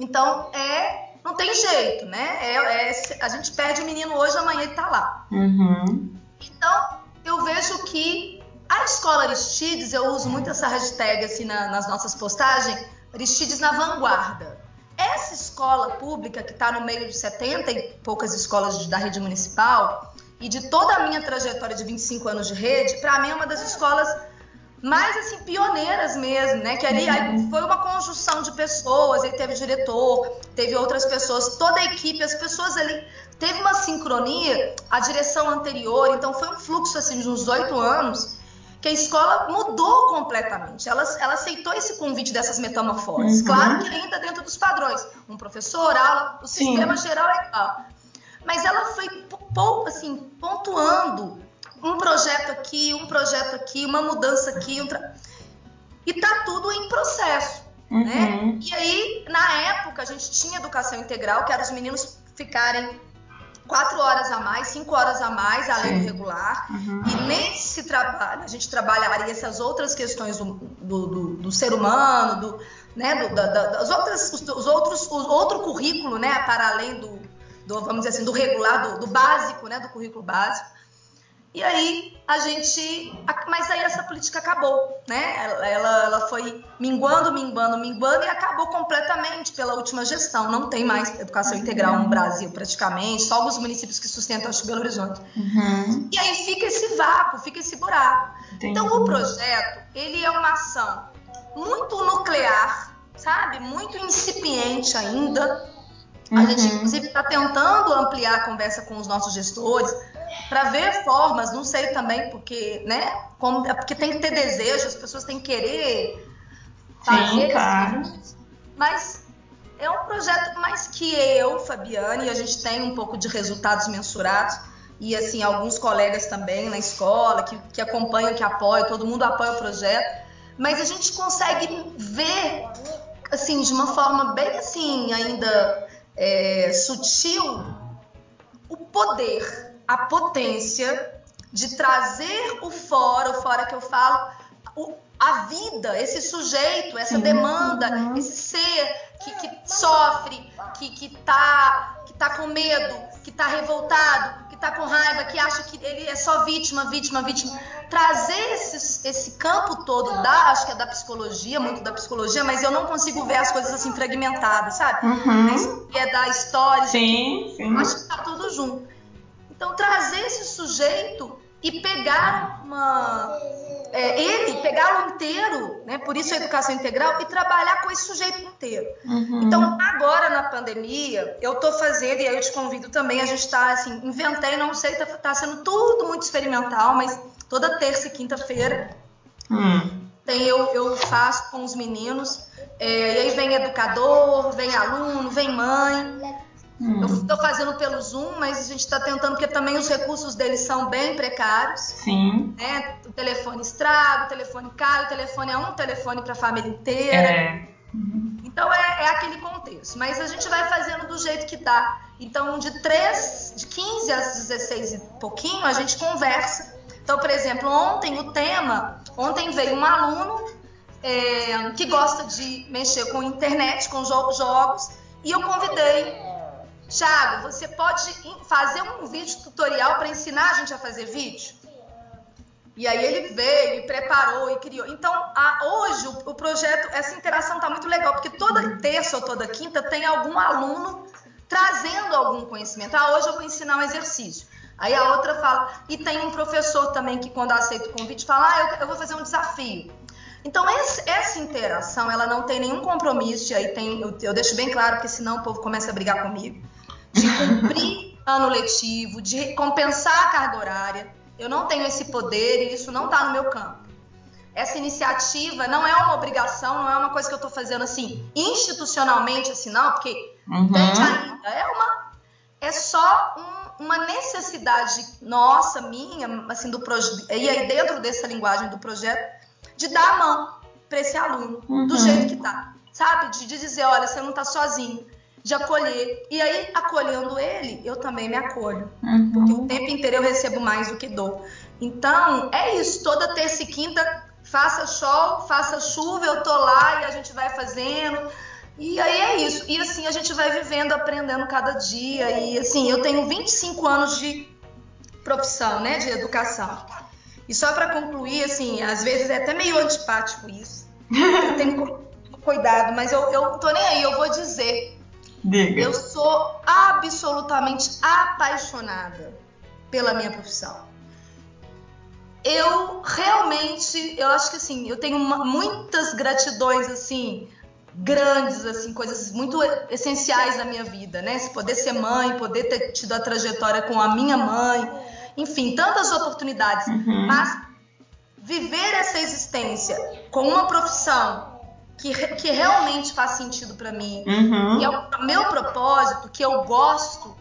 então é não tem jeito, né? É, é, a gente perde o menino hoje, amanhã ele tá lá. Uhum. Então, eu vejo que a escola Aristides, eu uso muito essa hashtag assim na, nas nossas postagens, Aristides na vanguarda. Essa escola pública que está no meio de 70 e poucas escolas da rede municipal e de toda a minha trajetória de 25 anos de rede, para mim é uma das escolas mais assim pioneiras mesmo, né? Que ali foi uma conjunção de pessoas, ele teve diretor, teve outras pessoas, toda a equipe, as pessoas ali teve uma sincronia, a direção anterior, então foi um fluxo assim de uns oito anos que a escola mudou completamente. Ela, ela aceitou esse convite dessas metamorfoses. Uhum. Claro que ainda dentro dos padrões. Um professor, aula, o sistema Sim. geral é igual. Mas ela foi pouco assim, pontuando um projeto aqui, um projeto aqui, uma mudança aqui, um tra... e tá tudo em processo, uhum. né? E aí, na época, a gente tinha educação integral, que era os meninos ficarem quatro horas a mais, cinco horas a mais, além Sim. do regular. Uhum. E nesse trabalho, a gente trabalharia essas outras questões do, do, do, do ser humano, do, né, do, da, das outras, os, os outros, o outro currículo, né, para além do, do vamos dizer assim, do regular, do, do básico, né, do currículo básico. E aí a gente. Mas aí essa política acabou, né? Ela, ela, ela, foi minguando, minguando, minguando e acabou completamente pela última gestão. Não tem mais educação integral no Brasil, praticamente, só alguns municípios que sustentam, acho Belo Horizonte. Uhum. E aí fica esse vácuo, fica esse buraco. Entendi. Então o projeto, ele é uma ação muito nuclear, sabe, muito incipiente ainda. A gente, uhum. inclusive, está tentando ampliar a conversa com os nossos gestores para ver formas, não sei também, porque, né? Como, é porque tem que ter desejo, as pessoas têm que querer fazer. Sim, claro. Mas é um projeto mais que eu, Fabiane, a gente tem um pouco de resultados mensurados. E assim, alguns colegas também na escola que, que acompanham, que apoiam, todo mundo apoia o projeto. Mas a gente consegue ver, assim, de uma forma bem assim, ainda é, sutil, o poder, a potência de trazer o fora, o fora que eu falo, o, a vida, esse sujeito, essa demanda, uhum. esse ser que, que sofre, que, que, tá, que tá com medo, que tá revoltado, que tá com raiva, que acha que ele é só vítima, vítima, vítima. Trazer esse, esse campo todo da, acho que é da psicologia, muito da psicologia, mas eu não consigo ver as coisas assim fragmentadas, sabe? Uhum. É da história. Sim, sim. Acho que tá tudo junto. Então, trazer esse sujeito e pegar uma é, ele, pegá-lo inteiro, né? Por isso a educação integral, e trabalhar com esse sujeito inteiro. Uhum. Então, agora na pandemia, eu estou fazendo, e aí eu te convido também, a gente está assim, inventei, não sei, está tá sendo tudo muito experimental, mas toda terça e quinta-feira hum. tem, eu, eu faço com os meninos, é, e aí vem educador, vem aluno, vem mãe. Hum. Eu estou fazendo pelo Zoom, mas a gente está tentando, porque também os recursos deles são bem precários. Sim. Né? O telefone estraga, o telefone cai, o telefone é um telefone para a família inteira. É. Uhum. Então é, é, aquele contexto. Mas a gente vai fazendo do jeito que dá. Então, de 3, de 15 às 16 e pouquinho, a gente conversa. Então, por exemplo, ontem o tema, ontem veio um aluno é, que gosta de mexer com internet, com jogos, e eu convidei Tiago, você pode fazer um vídeo tutorial para ensinar a gente a fazer vídeo? E aí ele veio e preparou e criou. Então, a, hoje o, o, projeto, essa interação está muito legal, porque toda terça ou toda quinta tem algum aluno trazendo algum conhecimento. Ah, hoje eu vou ensinar um exercício. Aí a outra fala, e tem um professor também que quando aceita o convite fala, ah, eu, eu vou fazer um desafio. Então esse, essa interação, ela não tem nenhum compromisso, e aí tem, eu, eu deixo bem claro, porque senão o povo começa a brigar comigo de cumprir ano letivo, de compensar a carga horária. Eu não tenho esse poder e isso não está no meu campo. Essa iniciativa não é uma obrigação, não é uma coisa que eu estou fazendo assim institucionalmente, assim, não, porque uhum. ainda. É uma, é só um, uma necessidade nossa, minha, assim, do projeto, e aí dentro dessa linguagem do projeto, de dar a mão para esse aluno, uhum. do jeito que tá, sabe? De, de dizer, olha, você não está sozinho de acolher. E aí, acolhendo ele, eu também me acolho. Uhum. Porque o tempo inteiro eu recebo mais do que dou. Então, é isso. Toda terça e quinta, faça sol, faça chuva, eu tô lá e a gente vai fazendo. E aí é isso. E assim, a gente vai vivendo, aprendendo cada dia. E assim, eu tenho 25 anos de profissão, né, de educação. E só para concluir, assim, às vezes é até meio antipático isso. Eu tenho cuidado, mas eu, eu tô nem aí, eu vou dizer Diga. Eu sou absolutamente apaixonada pela minha profissão. Eu realmente, eu acho que assim, eu tenho uma, muitas gratidões assim, grandes assim, coisas muito essenciais na minha vida, né? Se poder ser mãe, poder ter tido a trajetória com a minha mãe, enfim, tantas oportunidades, uhum. mas viver essa existência com uma profissão que, que realmente faz sentido para mim, uhum. e é o meu propósito, que eu gosto,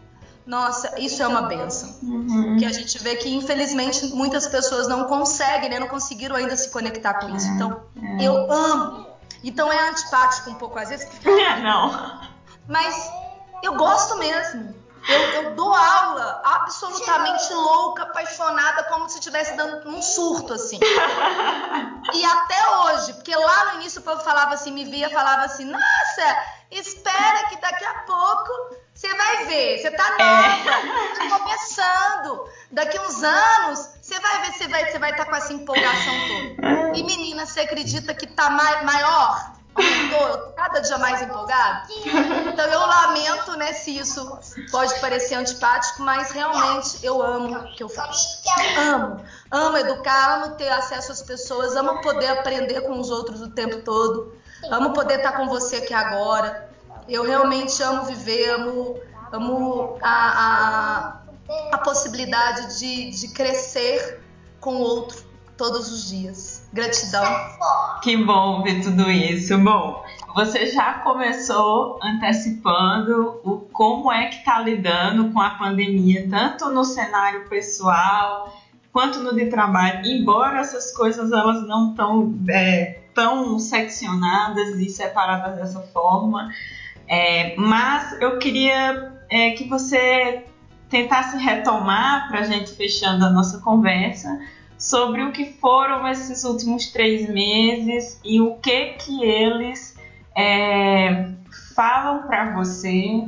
nossa, isso é uma benção. Uhum. Que a gente vê que, infelizmente, muitas pessoas não conseguem, né? Não conseguiram ainda se conectar com isso. É, então, é. eu amo. Então é antipático um pouco às vezes. não. Mas eu gosto mesmo. Eu, eu, dou aula absolutamente louca, apaixonada, como se estivesse dando um surto, assim. E até hoje, porque lá no início o povo falava assim, me via, falava assim, nossa, espera que daqui a pouco você vai ver, você tá nova, é. tá começando. Daqui uns anos, você vai ver, você vai estar vai tá com essa empolgação toda. E menina, você acredita que tá maior? Aumentou, eu tô cada dia mais empolgada. Então eu lamento, né, se isso pode parecer antipático, mas realmente eu amo o que eu faço. Amo. Amo educar, amo ter acesso às pessoas, amo poder aprender com os outros o tempo todo. Amo poder estar com você aqui agora. Eu realmente amo viver, amo, amo a, a, a possibilidade de, de crescer com o outro todos os dias. Gratidão. Que bom ver tudo isso. Bom, você já começou antecipando o como é que está lidando com a pandemia, tanto no cenário pessoal quanto no de trabalho. Embora essas coisas elas não estão é, tão seccionadas e separadas dessa forma, é, mas eu queria é, que você tentasse retomar para a gente fechando a nossa conversa sobre o que foram esses últimos três meses e o que que eles é, falam para você,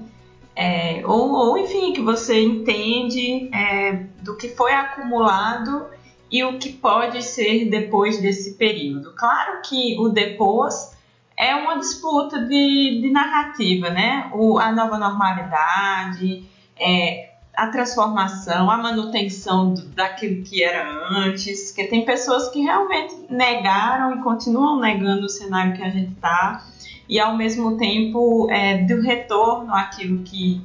é, ou, ou, enfim, que você entende é, do que foi acumulado e o que pode ser depois desse período. Claro que o depois é uma disputa de, de narrativa, né? O, a nova normalidade, é, a transformação, a manutenção do, daquilo que era antes, que tem pessoas que realmente negaram e continuam negando o cenário que a gente está, e ao mesmo tempo é, do retorno àquilo que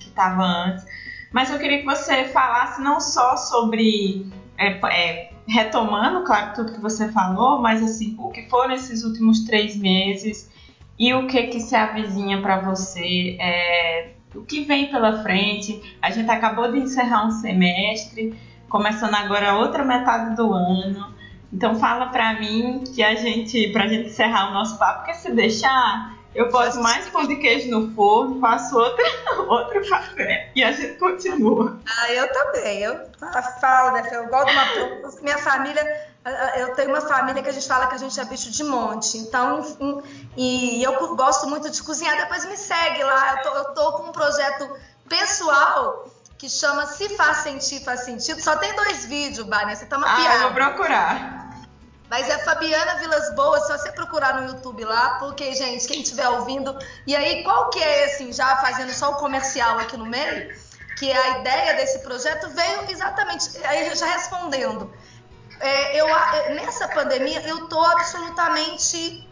estava antes. Mas eu queria que você falasse não só sobre, é, é, retomando, claro, tudo que você falou, mas assim, o que foram esses últimos três meses e o que que se avizinha para você é, o que vem pela frente. A gente acabou de encerrar um semestre, começando agora a outra metade do ano. Então fala para mim que a gente, pra gente encerrar o nosso papo, porque se deixar, eu boto mais pão de queijo no forno, faço outra, outro café e a gente continua. Ah, eu também. Eu falo, né? Eu gosto de uma. Minha família eu tenho uma família que a gente fala que a gente é bicho de monte. Então, e eu gosto muito de cozinhar. Depois me segue lá. Eu tô, eu tô com um projeto pessoal que chama Se Faz Sentir, Faz Sentido. Só tem dois vídeos, Vanessa. Tá uma ah, piada. eu vou procurar. Mas é Fabiana Vilas Boas, se você procurar no YouTube lá, porque, gente, quem estiver ouvindo. E aí, qual que é, assim, já fazendo só o comercial aqui no meio, que é a ideia desse projeto veio exatamente, aí já respondendo é, eu, nessa pandemia eu tô absolutamente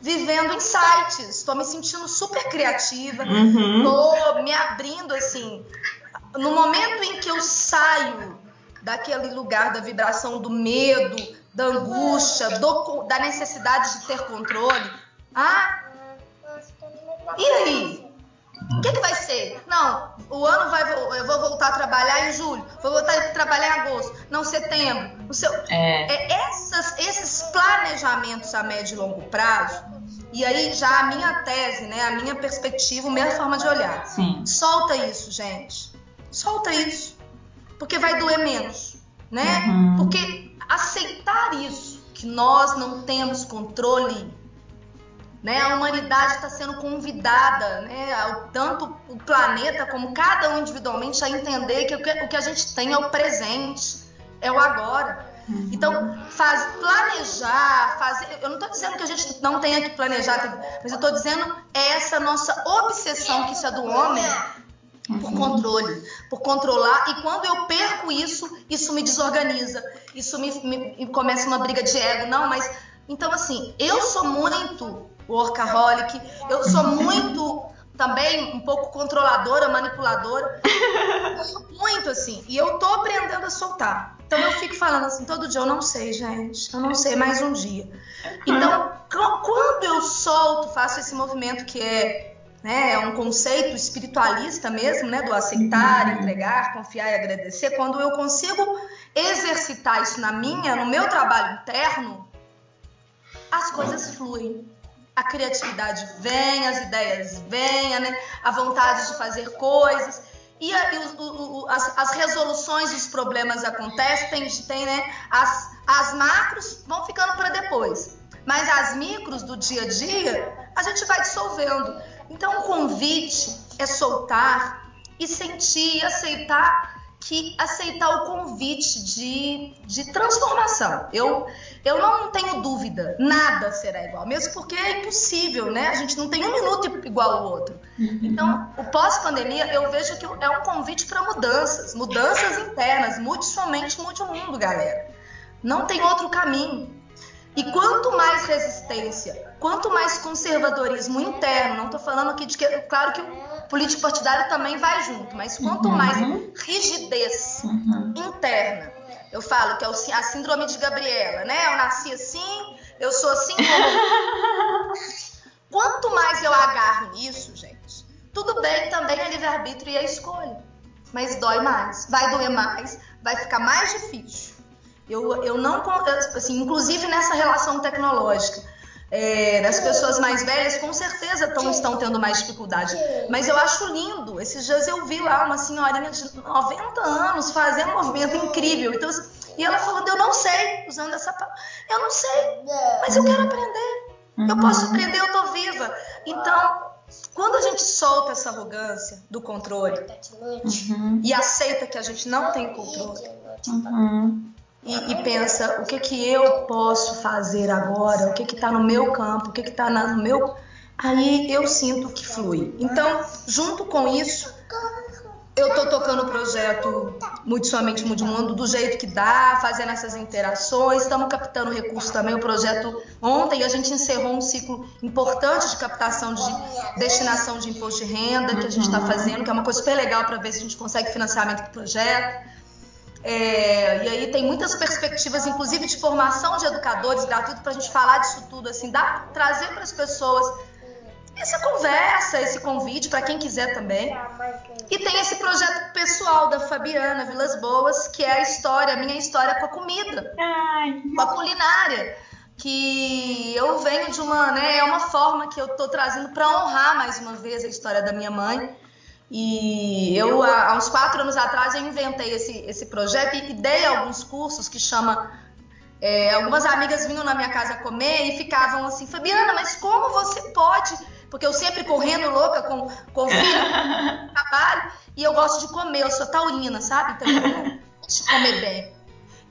vivendo insights, estou me sentindo super criativa, uhum. tô me abrindo assim. No momento em que eu saio daquele lugar da vibração do medo, da angústia, do, da necessidade de ter controle, ah, e aí? O que, que vai ser? Não, o ano vai. Eu vou voltar a trabalhar em julho, vou voltar a trabalhar em agosto, não setembro. No seu, é. É, essas, esses planejamentos a médio e longo prazo, e aí já a minha tese, né, a minha perspectiva, a minha forma de olhar. Sim. Solta isso, gente. Solta isso. Porque vai doer menos, né? Uhum. Porque aceitar isso, que nós não temos controle né? A humanidade está sendo convidada, né? tanto o planeta como cada um individualmente, a entender que o, que o que a gente tem é o presente, é o agora. Uhum. Então, faz, planejar, fazer. Eu não estou dizendo que a gente não tenha que planejar, mas eu estou dizendo essa nossa obsessão, que isso é do homem, por uhum. controle, por controlar. E quando eu perco isso, isso me desorganiza. Isso me, me começa uma briga de ego. Não, mas. Então, assim, eu sou muito workaholic. Eu sou muito também um pouco controladora, manipuladora. muito assim. E eu tô aprendendo a soltar. Então eu fico falando assim todo dia, eu não sei, gente. Eu não sei mais um dia. Então, quando eu solto, faço esse movimento que é, né, é um conceito espiritualista mesmo, né, do aceitar, entregar, confiar e agradecer, quando eu consigo exercitar isso na minha, no meu trabalho interno, as coisas fluem a criatividade vem, as ideias vêm, né? a vontade de fazer coisas. E, e o, o, as, as, resoluções dos problemas acontecem, tem, tem né? As, as macros vão ficando para depois. Mas as micros do dia a dia, a gente vai dissolvendo. Então, o convite é soltar e sentir aceitar que aceitar o convite de, de transformação. Eu, eu não tenho dúvida, nada será igual, mesmo porque é impossível, né? A gente não tem um minuto igual ao outro. Uhum. Então, o pós-pandemia, eu vejo que é um convite para mudanças, mudanças internas. Mude somente, mude o mundo, galera. Não tem outro caminho. E quanto mais resistência, quanto mais conservadorismo interno, não estou falando aqui de que, claro que o político partidário também vai junto, mas quanto uhum. mais rigidez uhum. interna, eu falo que é a síndrome de Gabriela, né? Eu nasci assim, eu sou assim como. quanto mais eu agarro nisso, gente, tudo bem também é livre-arbítrio e é escolha, mas dói mais, vai doer mais, vai ficar mais difícil. Eu, eu não, assim, inclusive nessa relação tecnológica, é, das pessoas mais velhas, com certeza tão, estão tendo mais dificuldade. Mas eu acho lindo. Esses dias eu vi lá uma senhorinha de 90 anos fazendo um movimento incrível. Então, e ela falando, eu não sei, usando essa palavra. Eu não sei, mas eu quero aprender. Eu posso aprender, eu tô viva. Então, quando a gente solta essa arrogância do controle uhum. e aceita que a gente não tem controle, uhum e, e, pensa o que que eu posso fazer agora, o que que está no meu campo, o que que está no meu, aí eu sinto que flui. Então, junto com isso, eu estou tocando o projeto Muito Somente Mude Mundo do jeito que dá, fazendo essas interações, estamos captando recursos também. O projeto ontem a gente encerrou um ciclo importante de captação de destinação de imposto de renda que a gente está fazendo, que é uma coisa super legal para ver se a gente consegue financiamento do projeto. É, e aí tem muitas perspectivas, inclusive de formação de educadores gratuito para a gente falar disso tudo, assim, dá, trazer para as pessoas essa conversa, esse convite para quem quiser também. E tem esse projeto pessoal da Fabiana Vilas Boas, que é a história, a minha história com a comida, com a culinária. Que eu venho de uma, né, é uma forma que eu estou trazendo para honrar mais uma vez a história da minha mãe e eu, há uns quatro anos atrás, eu inventei esse, esse projeto e dei alguns cursos que chama. É, algumas amigas vinham na minha casa comer e ficavam assim, Fabiana, mas como você pode? Porque eu sempre correndo louca com, com filho, trabalho, e eu gosto de comer, eu sou taurina, sabe? Então eu gosto de comer bem.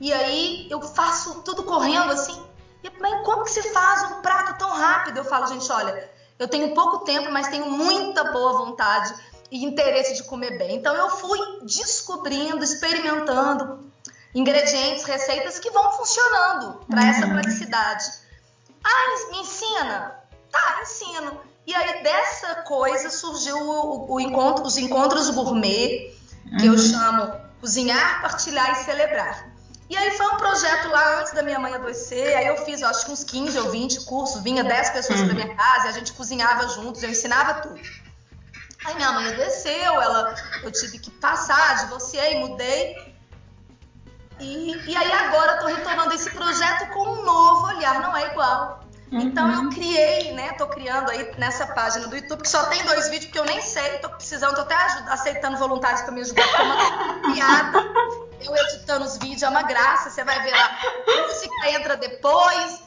E aí eu faço tudo correndo assim. E, mas como que se faz um prato tão rápido? Eu falo, gente, olha, eu tenho pouco tempo, mas tenho muita boa vontade e interesse de comer bem. Então eu fui descobrindo, experimentando ingredientes, receitas que vão funcionando para uhum. essa praticidade. Ah, me ensina? Tá, ensino. E aí dessa coisa surgiu o, o encontro, os encontros gourmet, que uhum. eu chamo cozinhar, partilhar e celebrar. E aí foi um projeto lá antes da minha mãe adoecer, aí eu fiz, eu acho que uns 15 ou 20 cursos, vinha 10 pessoas uhum. para minha casa e a gente cozinhava juntos, eu ensinava tudo. Aí minha mãe adoeceu, ela, eu tive que passar, divorciei, mudei. E, e aí agora eu tô retomando esse projeto com um novo olhar, não é igual. Uhum. Então eu criei, né? Tô criando aí nessa página do YouTube, que só tem dois vídeos, porque eu nem sei, tô precisando, tô até aceitando voluntários para me ajudar, porque é uma piada. Eu editando os vídeos, é uma graça, você vai ver lá. Música entra depois.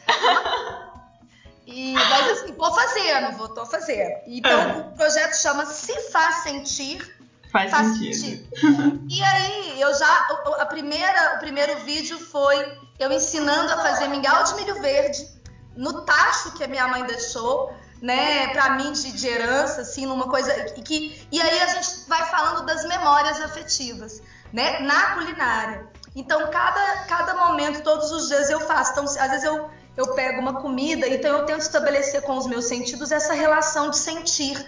E, mas assim, vou fazendo, vou, tô fazendo. Então é. o projeto chama Se Faz Sentir. Faz, faz sentido. sentido. E aí, eu já. A primeira, o primeiro vídeo foi eu ensinando a fazer mingau de milho verde no tacho que a minha mãe deixou, né, para mim de, de, herança, assim, numa coisa que e aí a gente vai falando das memórias afetivas, né, na culinária. Então cada cada momento, todos os dias eu faço. Então às vezes eu eu pego uma comida, então eu tento estabelecer com os meus sentidos essa relação de sentir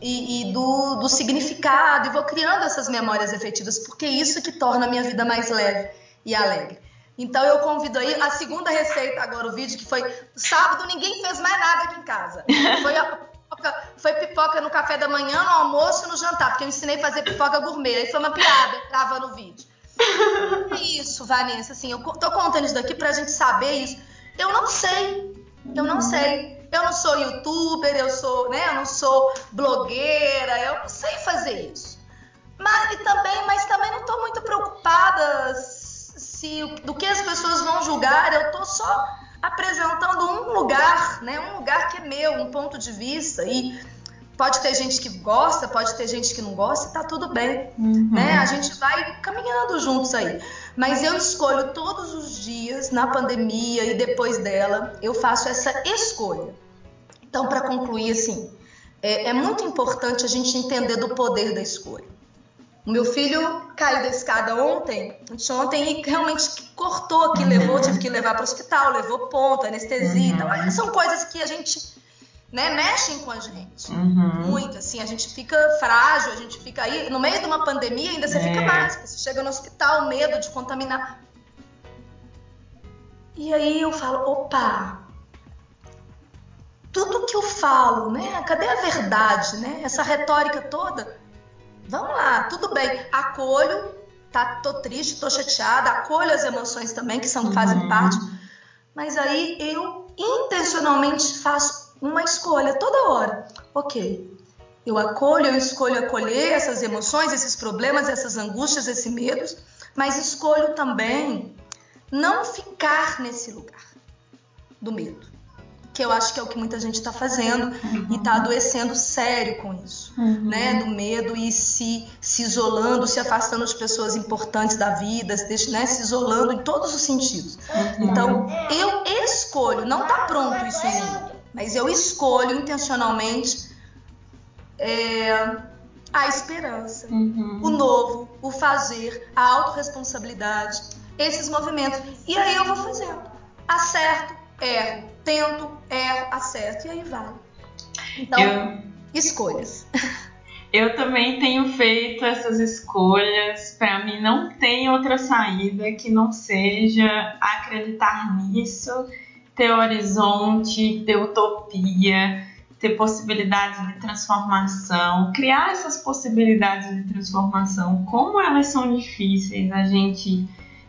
e, e do, do, significado, e vou criando essas memórias efetivas, porque é isso que torna a minha vida mais leve e alegre. Então eu convido aí a segunda receita agora, o vídeo que foi sábado, ninguém fez mais nada aqui em casa. Foi a pipoca, foi pipoca no café da manhã, no almoço e no jantar, porque eu ensinei a fazer pipoca gourmet. Aí foi uma piada, gravando o vídeo. Isso, Vanessa, assim, eu tô contando isso daqui pra gente saber isso eu não sei. Eu não sei. Eu não sou youtuber, eu sou, né? Eu não sou blogueira, eu não sei fazer isso. Mas também, mas também não estou muito preocupada se do que as pessoas vão julgar. Eu estou só apresentando um lugar, né? Um lugar que é meu, um ponto de vista e pode ter gente que gosta, pode ter gente que não gosta, e tá tudo bem, uhum. né? A gente vai caminhando juntos aí. Mas eu escolho todos os dias, na pandemia e depois dela, eu faço essa escolha. Então, para concluir, assim, é, é muito importante a gente entender do poder da escolha. O meu filho caiu da escada ontem, ontem, e realmente cortou aqui, levou, tive que levar para o hospital, levou ponto, anestesia. Então, são coisas que a gente né, mexem com a gente. Uhum. Muito, assim, a gente fica frágil, a gente fica aí, no meio de uma pandemia ainda você é. fica mais, você chega no hospital, medo de contaminar. E aí eu falo, opa, tudo que eu falo, né, cadê a verdade, né, essa retórica toda, vamos lá, tudo bem, acolho, tá, tô triste, tô chateada, acolho as emoções também, que são, fazem uhum. parte, mas aí eu intencionalmente faço uma escolha toda hora. Ok, eu acolho, eu escolho acolher essas emoções, esses problemas, essas angústias, esses medos, mas escolho também não ficar nesse lugar do medo, que eu acho que é o que muita gente está fazendo uhum. e está adoecendo sério com isso, uhum. né? Do medo e se, se isolando, se afastando de pessoas importantes da vida, se, né? se isolando em todos os sentidos. Uhum. Então, eu escolho, não está pronto isso em mim mas eu escolho intencionalmente é, a esperança, uhum. o novo, o fazer, a autorresponsabilidade, esses movimentos. E aí eu vou fazendo. Acerto, erro, tento, erro, acerto, e aí vai. Então, eu... escolhas. Eu também tenho feito essas escolhas. Para mim, não tem outra saída que não seja acreditar nisso ter horizonte, ter utopia, ter possibilidades de transformação, criar essas possibilidades de transformação, como elas são difíceis, a gente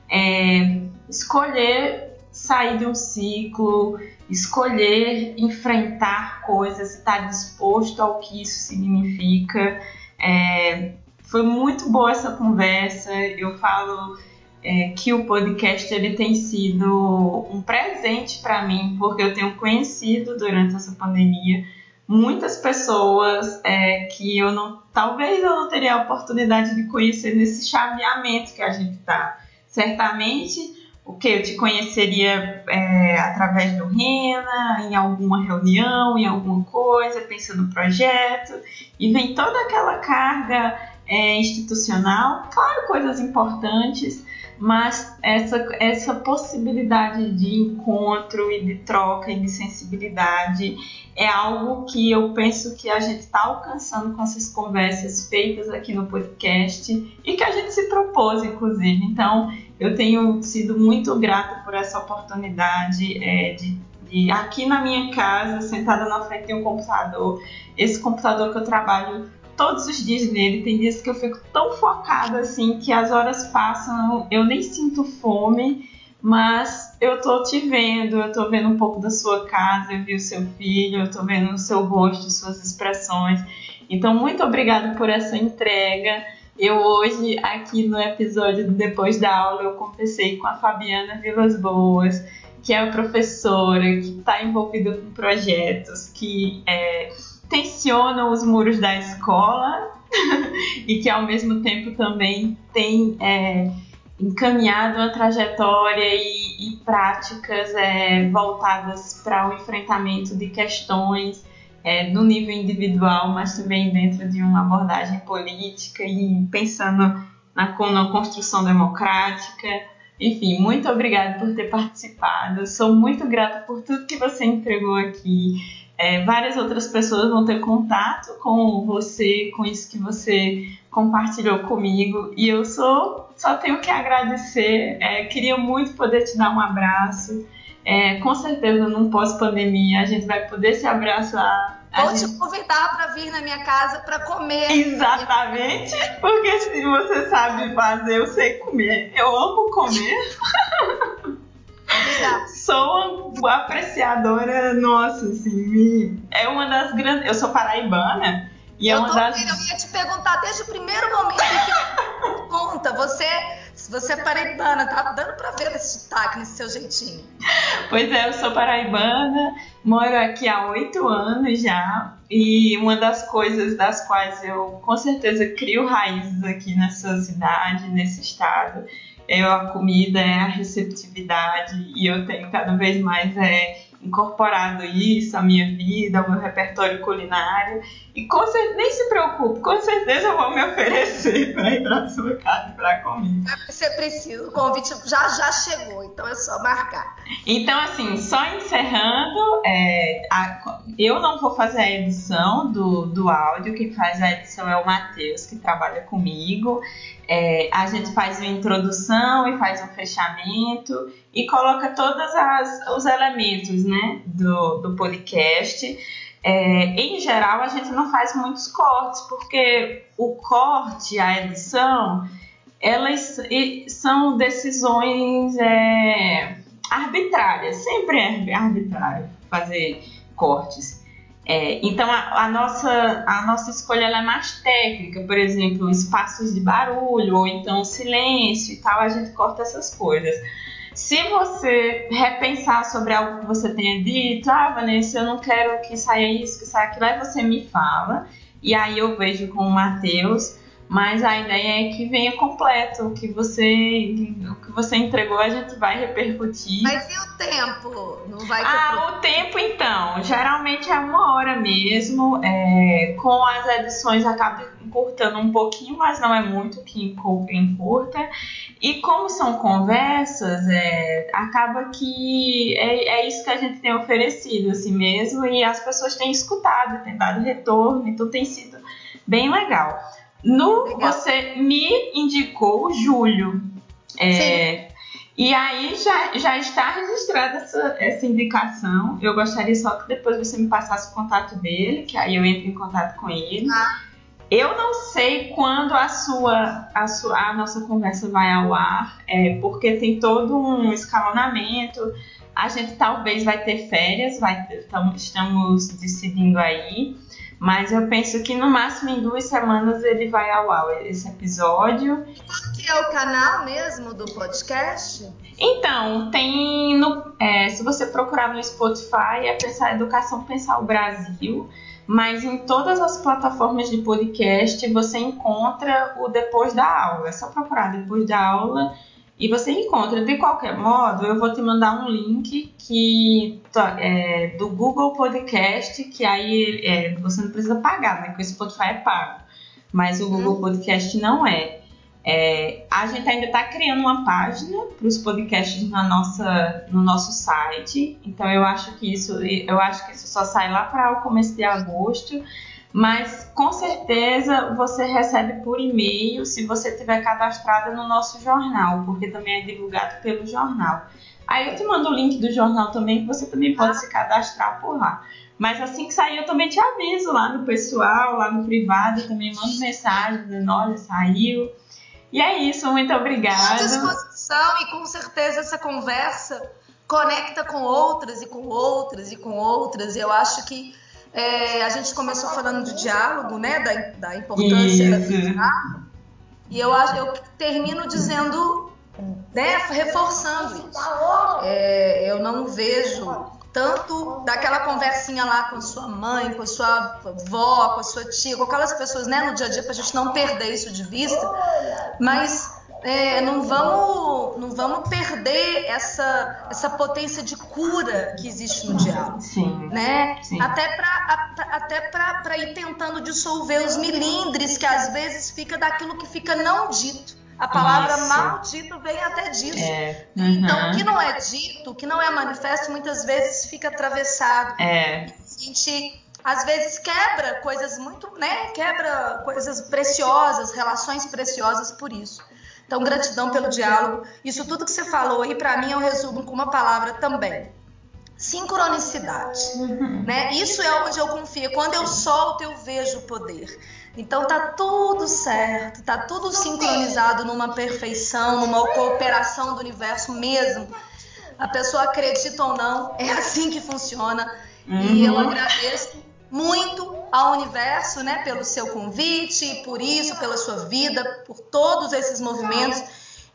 é, escolher sair de um ciclo, escolher enfrentar coisas, estar disposto ao que isso significa. É, foi muito boa essa conversa. Eu falo é, que o podcast ele tem sido um presente para mim, porque eu tenho conhecido durante essa pandemia muitas pessoas é, que eu não, talvez eu não teria a oportunidade de conhecer nesse chaveamento que a gente está. Certamente, o que eu te conheceria é, através do Rena, em alguma reunião, em alguma coisa, pensando no projeto, e vem toda aquela carga é, institucional, claro, coisas importantes, mas essa, essa possibilidade de encontro e de troca e de sensibilidade é algo que eu penso que a gente está alcançando com essas conversas feitas aqui no podcast e que a gente se propôs, inclusive. Então, eu tenho sido muito grata por essa oportunidade é, de, de, aqui na minha casa, sentada na frente de um computador, esse computador que eu trabalho todos os dias nele. Tem dias que eu fico tão focada assim que as horas passam, eu nem sinto fome, mas eu tô te vendo, eu tô vendo um pouco da sua casa, eu vi o seu filho, eu tô vendo o seu rosto, suas expressões. Então, muito obrigada por essa entrega. Eu hoje, aqui no episódio Depois da Aula, eu conversei com a Fabiana Vilas Boas, que é professora, que está envolvida com projetos, que é, tensionam os muros da escola e que ao mesmo tempo também tem é, encaminhado uma trajetória e, e práticas é, voltadas para o enfrentamento de questões é, no nível individual, mas também dentro de uma abordagem política e pensando na, na construção democrática. Enfim, muito obrigada por ter participado. Sou muito grata por tudo que você entregou aqui. É, várias outras pessoas vão ter contato com você, com isso que você compartilhou comigo. E eu sou, só tenho que agradecer. É, queria muito poder te dar um abraço. É, com certeza, num pós-pandemia, a gente vai poder se abraçar. Vou gente... te convidar para vir na minha casa para comer. Exatamente, porque se você sabe fazer, eu sei comer. Eu amo comer. Sou uma apreciadora, nossa, assim, é uma das grandes. Eu sou paraibana e é eu uma das. eu ia te perguntar desde o primeiro momento que conta, você você é paraibana, tá dando pra ver esse sotaque, nesse seu jeitinho. Pois é, eu sou paraibana, moro aqui há oito anos já, e uma das coisas das quais eu com certeza crio raízes aqui nessa cidade, nesse estado, é a comida, é a receptividade, e eu tenho cada vez mais é, incorporado isso à minha vida, ao meu repertório culinário. E com certeza, nem se preocupe, com certeza eu vou me oferecer para ir para sua casa para comer. Você precisa, o convite já já chegou, então é só marcar. Então, assim, só encerrando, é, a, eu não vou fazer a edição do, do áudio, quem faz a edição é o Matheus, que trabalha comigo. É, a gente faz uma introdução e faz um fechamento e coloca todos os elementos né, do, do podcast. É, em geral, a gente não faz muitos cortes, porque o corte, a edição, elas são decisões é, arbitrárias, sempre é arbitrário fazer cortes. É, então a, a, nossa, a nossa escolha é mais técnica, por exemplo, espaços de barulho ou então silêncio e tal, a gente corta essas coisas. Se você repensar sobre algo que você tenha dito, ah, Vanessa, eu não quero que saia isso, que saia aquilo, aí você me fala, e aí eu vejo com o Matheus mas a ideia é que venha completo, o que você, você entregou a gente vai repercutir. Mas e o tempo? Não vai Ah, o tempo então, geralmente é uma hora mesmo, é, com as edições acaba encurtando um pouquinho, mas não é muito que encurta. E como são conversas, é, acaba que é, é isso que a gente tem oferecido assim mesmo, e as pessoas têm escutado, têm dado retorno, então tem sido bem legal. No, Legal. você me indicou Júlio. É, e aí já, já está registrada essa, essa indicação. Eu gostaria só que depois você me passasse o contato dele, que aí eu entro em contato com ele. Ah. Eu não sei quando a sua, a sua a nossa conversa vai ao ar, é, porque tem todo um escalonamento. A gente talvez vai ter férias, vai ter, estamos decidindo aí. Mas eu penso que no máximo em duas semanas ele vai ao ar, esse episódio. É o canal mesmo do podcast? Então, tem no. É, se você procurar no Spotify, é Pensar Educação Pensar o Brasil. Mas em todas as plataformas de podcast você encontra o depois da aula. É só procurar depois da aula e você encontra. De qualquer modo, eu vou te mandar um link que é do Google Podcast, que aí é, você não precisa pagar, né? Porque o Spotify é pago. Mas o Google Podcast não é. É a gente ainda está criando uma página para os podcasts na nossa, no nosso site. Então eu acho que isso, eu acho que isso só sai lá para o começo de agosto mas com certeza você recebe por e-mail se você tiver cadastrada no nosso jornal, porque também é divulgado pelo jornal. Aí eu te mando o link do jornal também, que você também pode se cadastrar por lá. Mas assim que sair, eu também te aviso lá no pessoal, lá no privado, também mando mensagem dizendo, olha, saiu. E é isso, muito obrigada. À disposição e com certeza essa conversa conecta com outras e com outras e com outras. Eu acho que é, a gente começou falando de diálogo, né? Da, da importância do diálogo. E eu, eu termino dizendo, né, reforçando isso. É, eu não vejo tanto daquela conversinha lá com a sua mãe, com a sua avó, com a sua tia, com aquelas pessoas né, no dia a dia, para a gente não perder isso de vista, mas é, não vamos não vamos perder essa essa potência de cura que existe no diálogo, sim, né? Sim. Até para até para ir tentando dissolver os milindres que às vezes fica daquilo que fica não dito. A palavra Isso. maldito vem até disso. É. Uhum. Então, o que não é dito, o que não é manifesto, muitas vezes fica atravessado. É. A gente às vezes quebra coisas muito, né? Quebra coisas preciosas, relações preciosas por isso. Então, gratidão pelo diálogo. Isso tudo que você falou aí, para mim, eu resumo com uma palavra também. Sincronicidade. Uhum. Né? Isso é onde eu confio. Quando eu solto, eu vejo o poder. Então tá tudo certo, tá tudo sincronizado numa perfeição, numa cooperação do universo mesmo. A pessoa acredita ou não, é assim que funciona. Uhum. E eu agradeço muito ao universo, né, pelo seu convite, por isso, pela sua vida, por todos esses movimentos.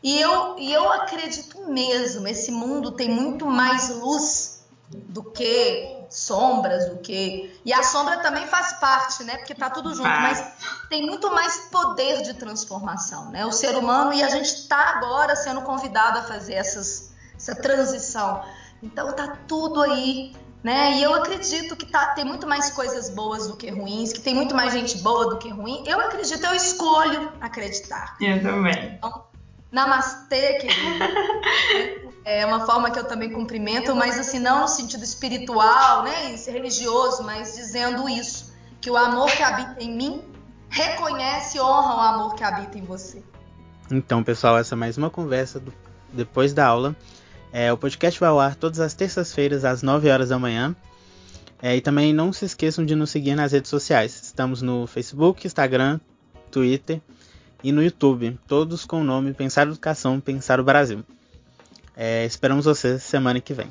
E eu, e eu acredito mesmo, esse mundo tem muito mais luz do que sombras, do que. E a sombra também faz parte, né? Porque tá tudo junto, mas tem muito mais poder de transformação, né? O ser humano, e a gente está agora sendo convidado a fazer essas, essa transição. Então tá tudo aí, né? E eu acredito que tá, tem muito mais coisas boas do que ruins, que tem muito mais gente boa do que ruim. Eu acredito, eu escolho acreditar. Eu também. Então, namastê, querida. é uma forma que eu também cumprimento, mas assim, não no sentido espiritual, né, religioso, mas dizendo isso, que o amor que habita em mim reconhece e honra o amor que habita em você. Então, pessoal, essa é mais uma conversa do, depois da aula. É, o podcast vai ao ar todas as terças-feiras às 9 horas da manhã. É, e também não se esqueçam de nos seguir nas redes sociais. Estamos no Facebook, Instagram, Twitter e no YouTube, todos com o nome Pensar Educação, Pensar o Brasil. É, esperamos vocês semana que vem.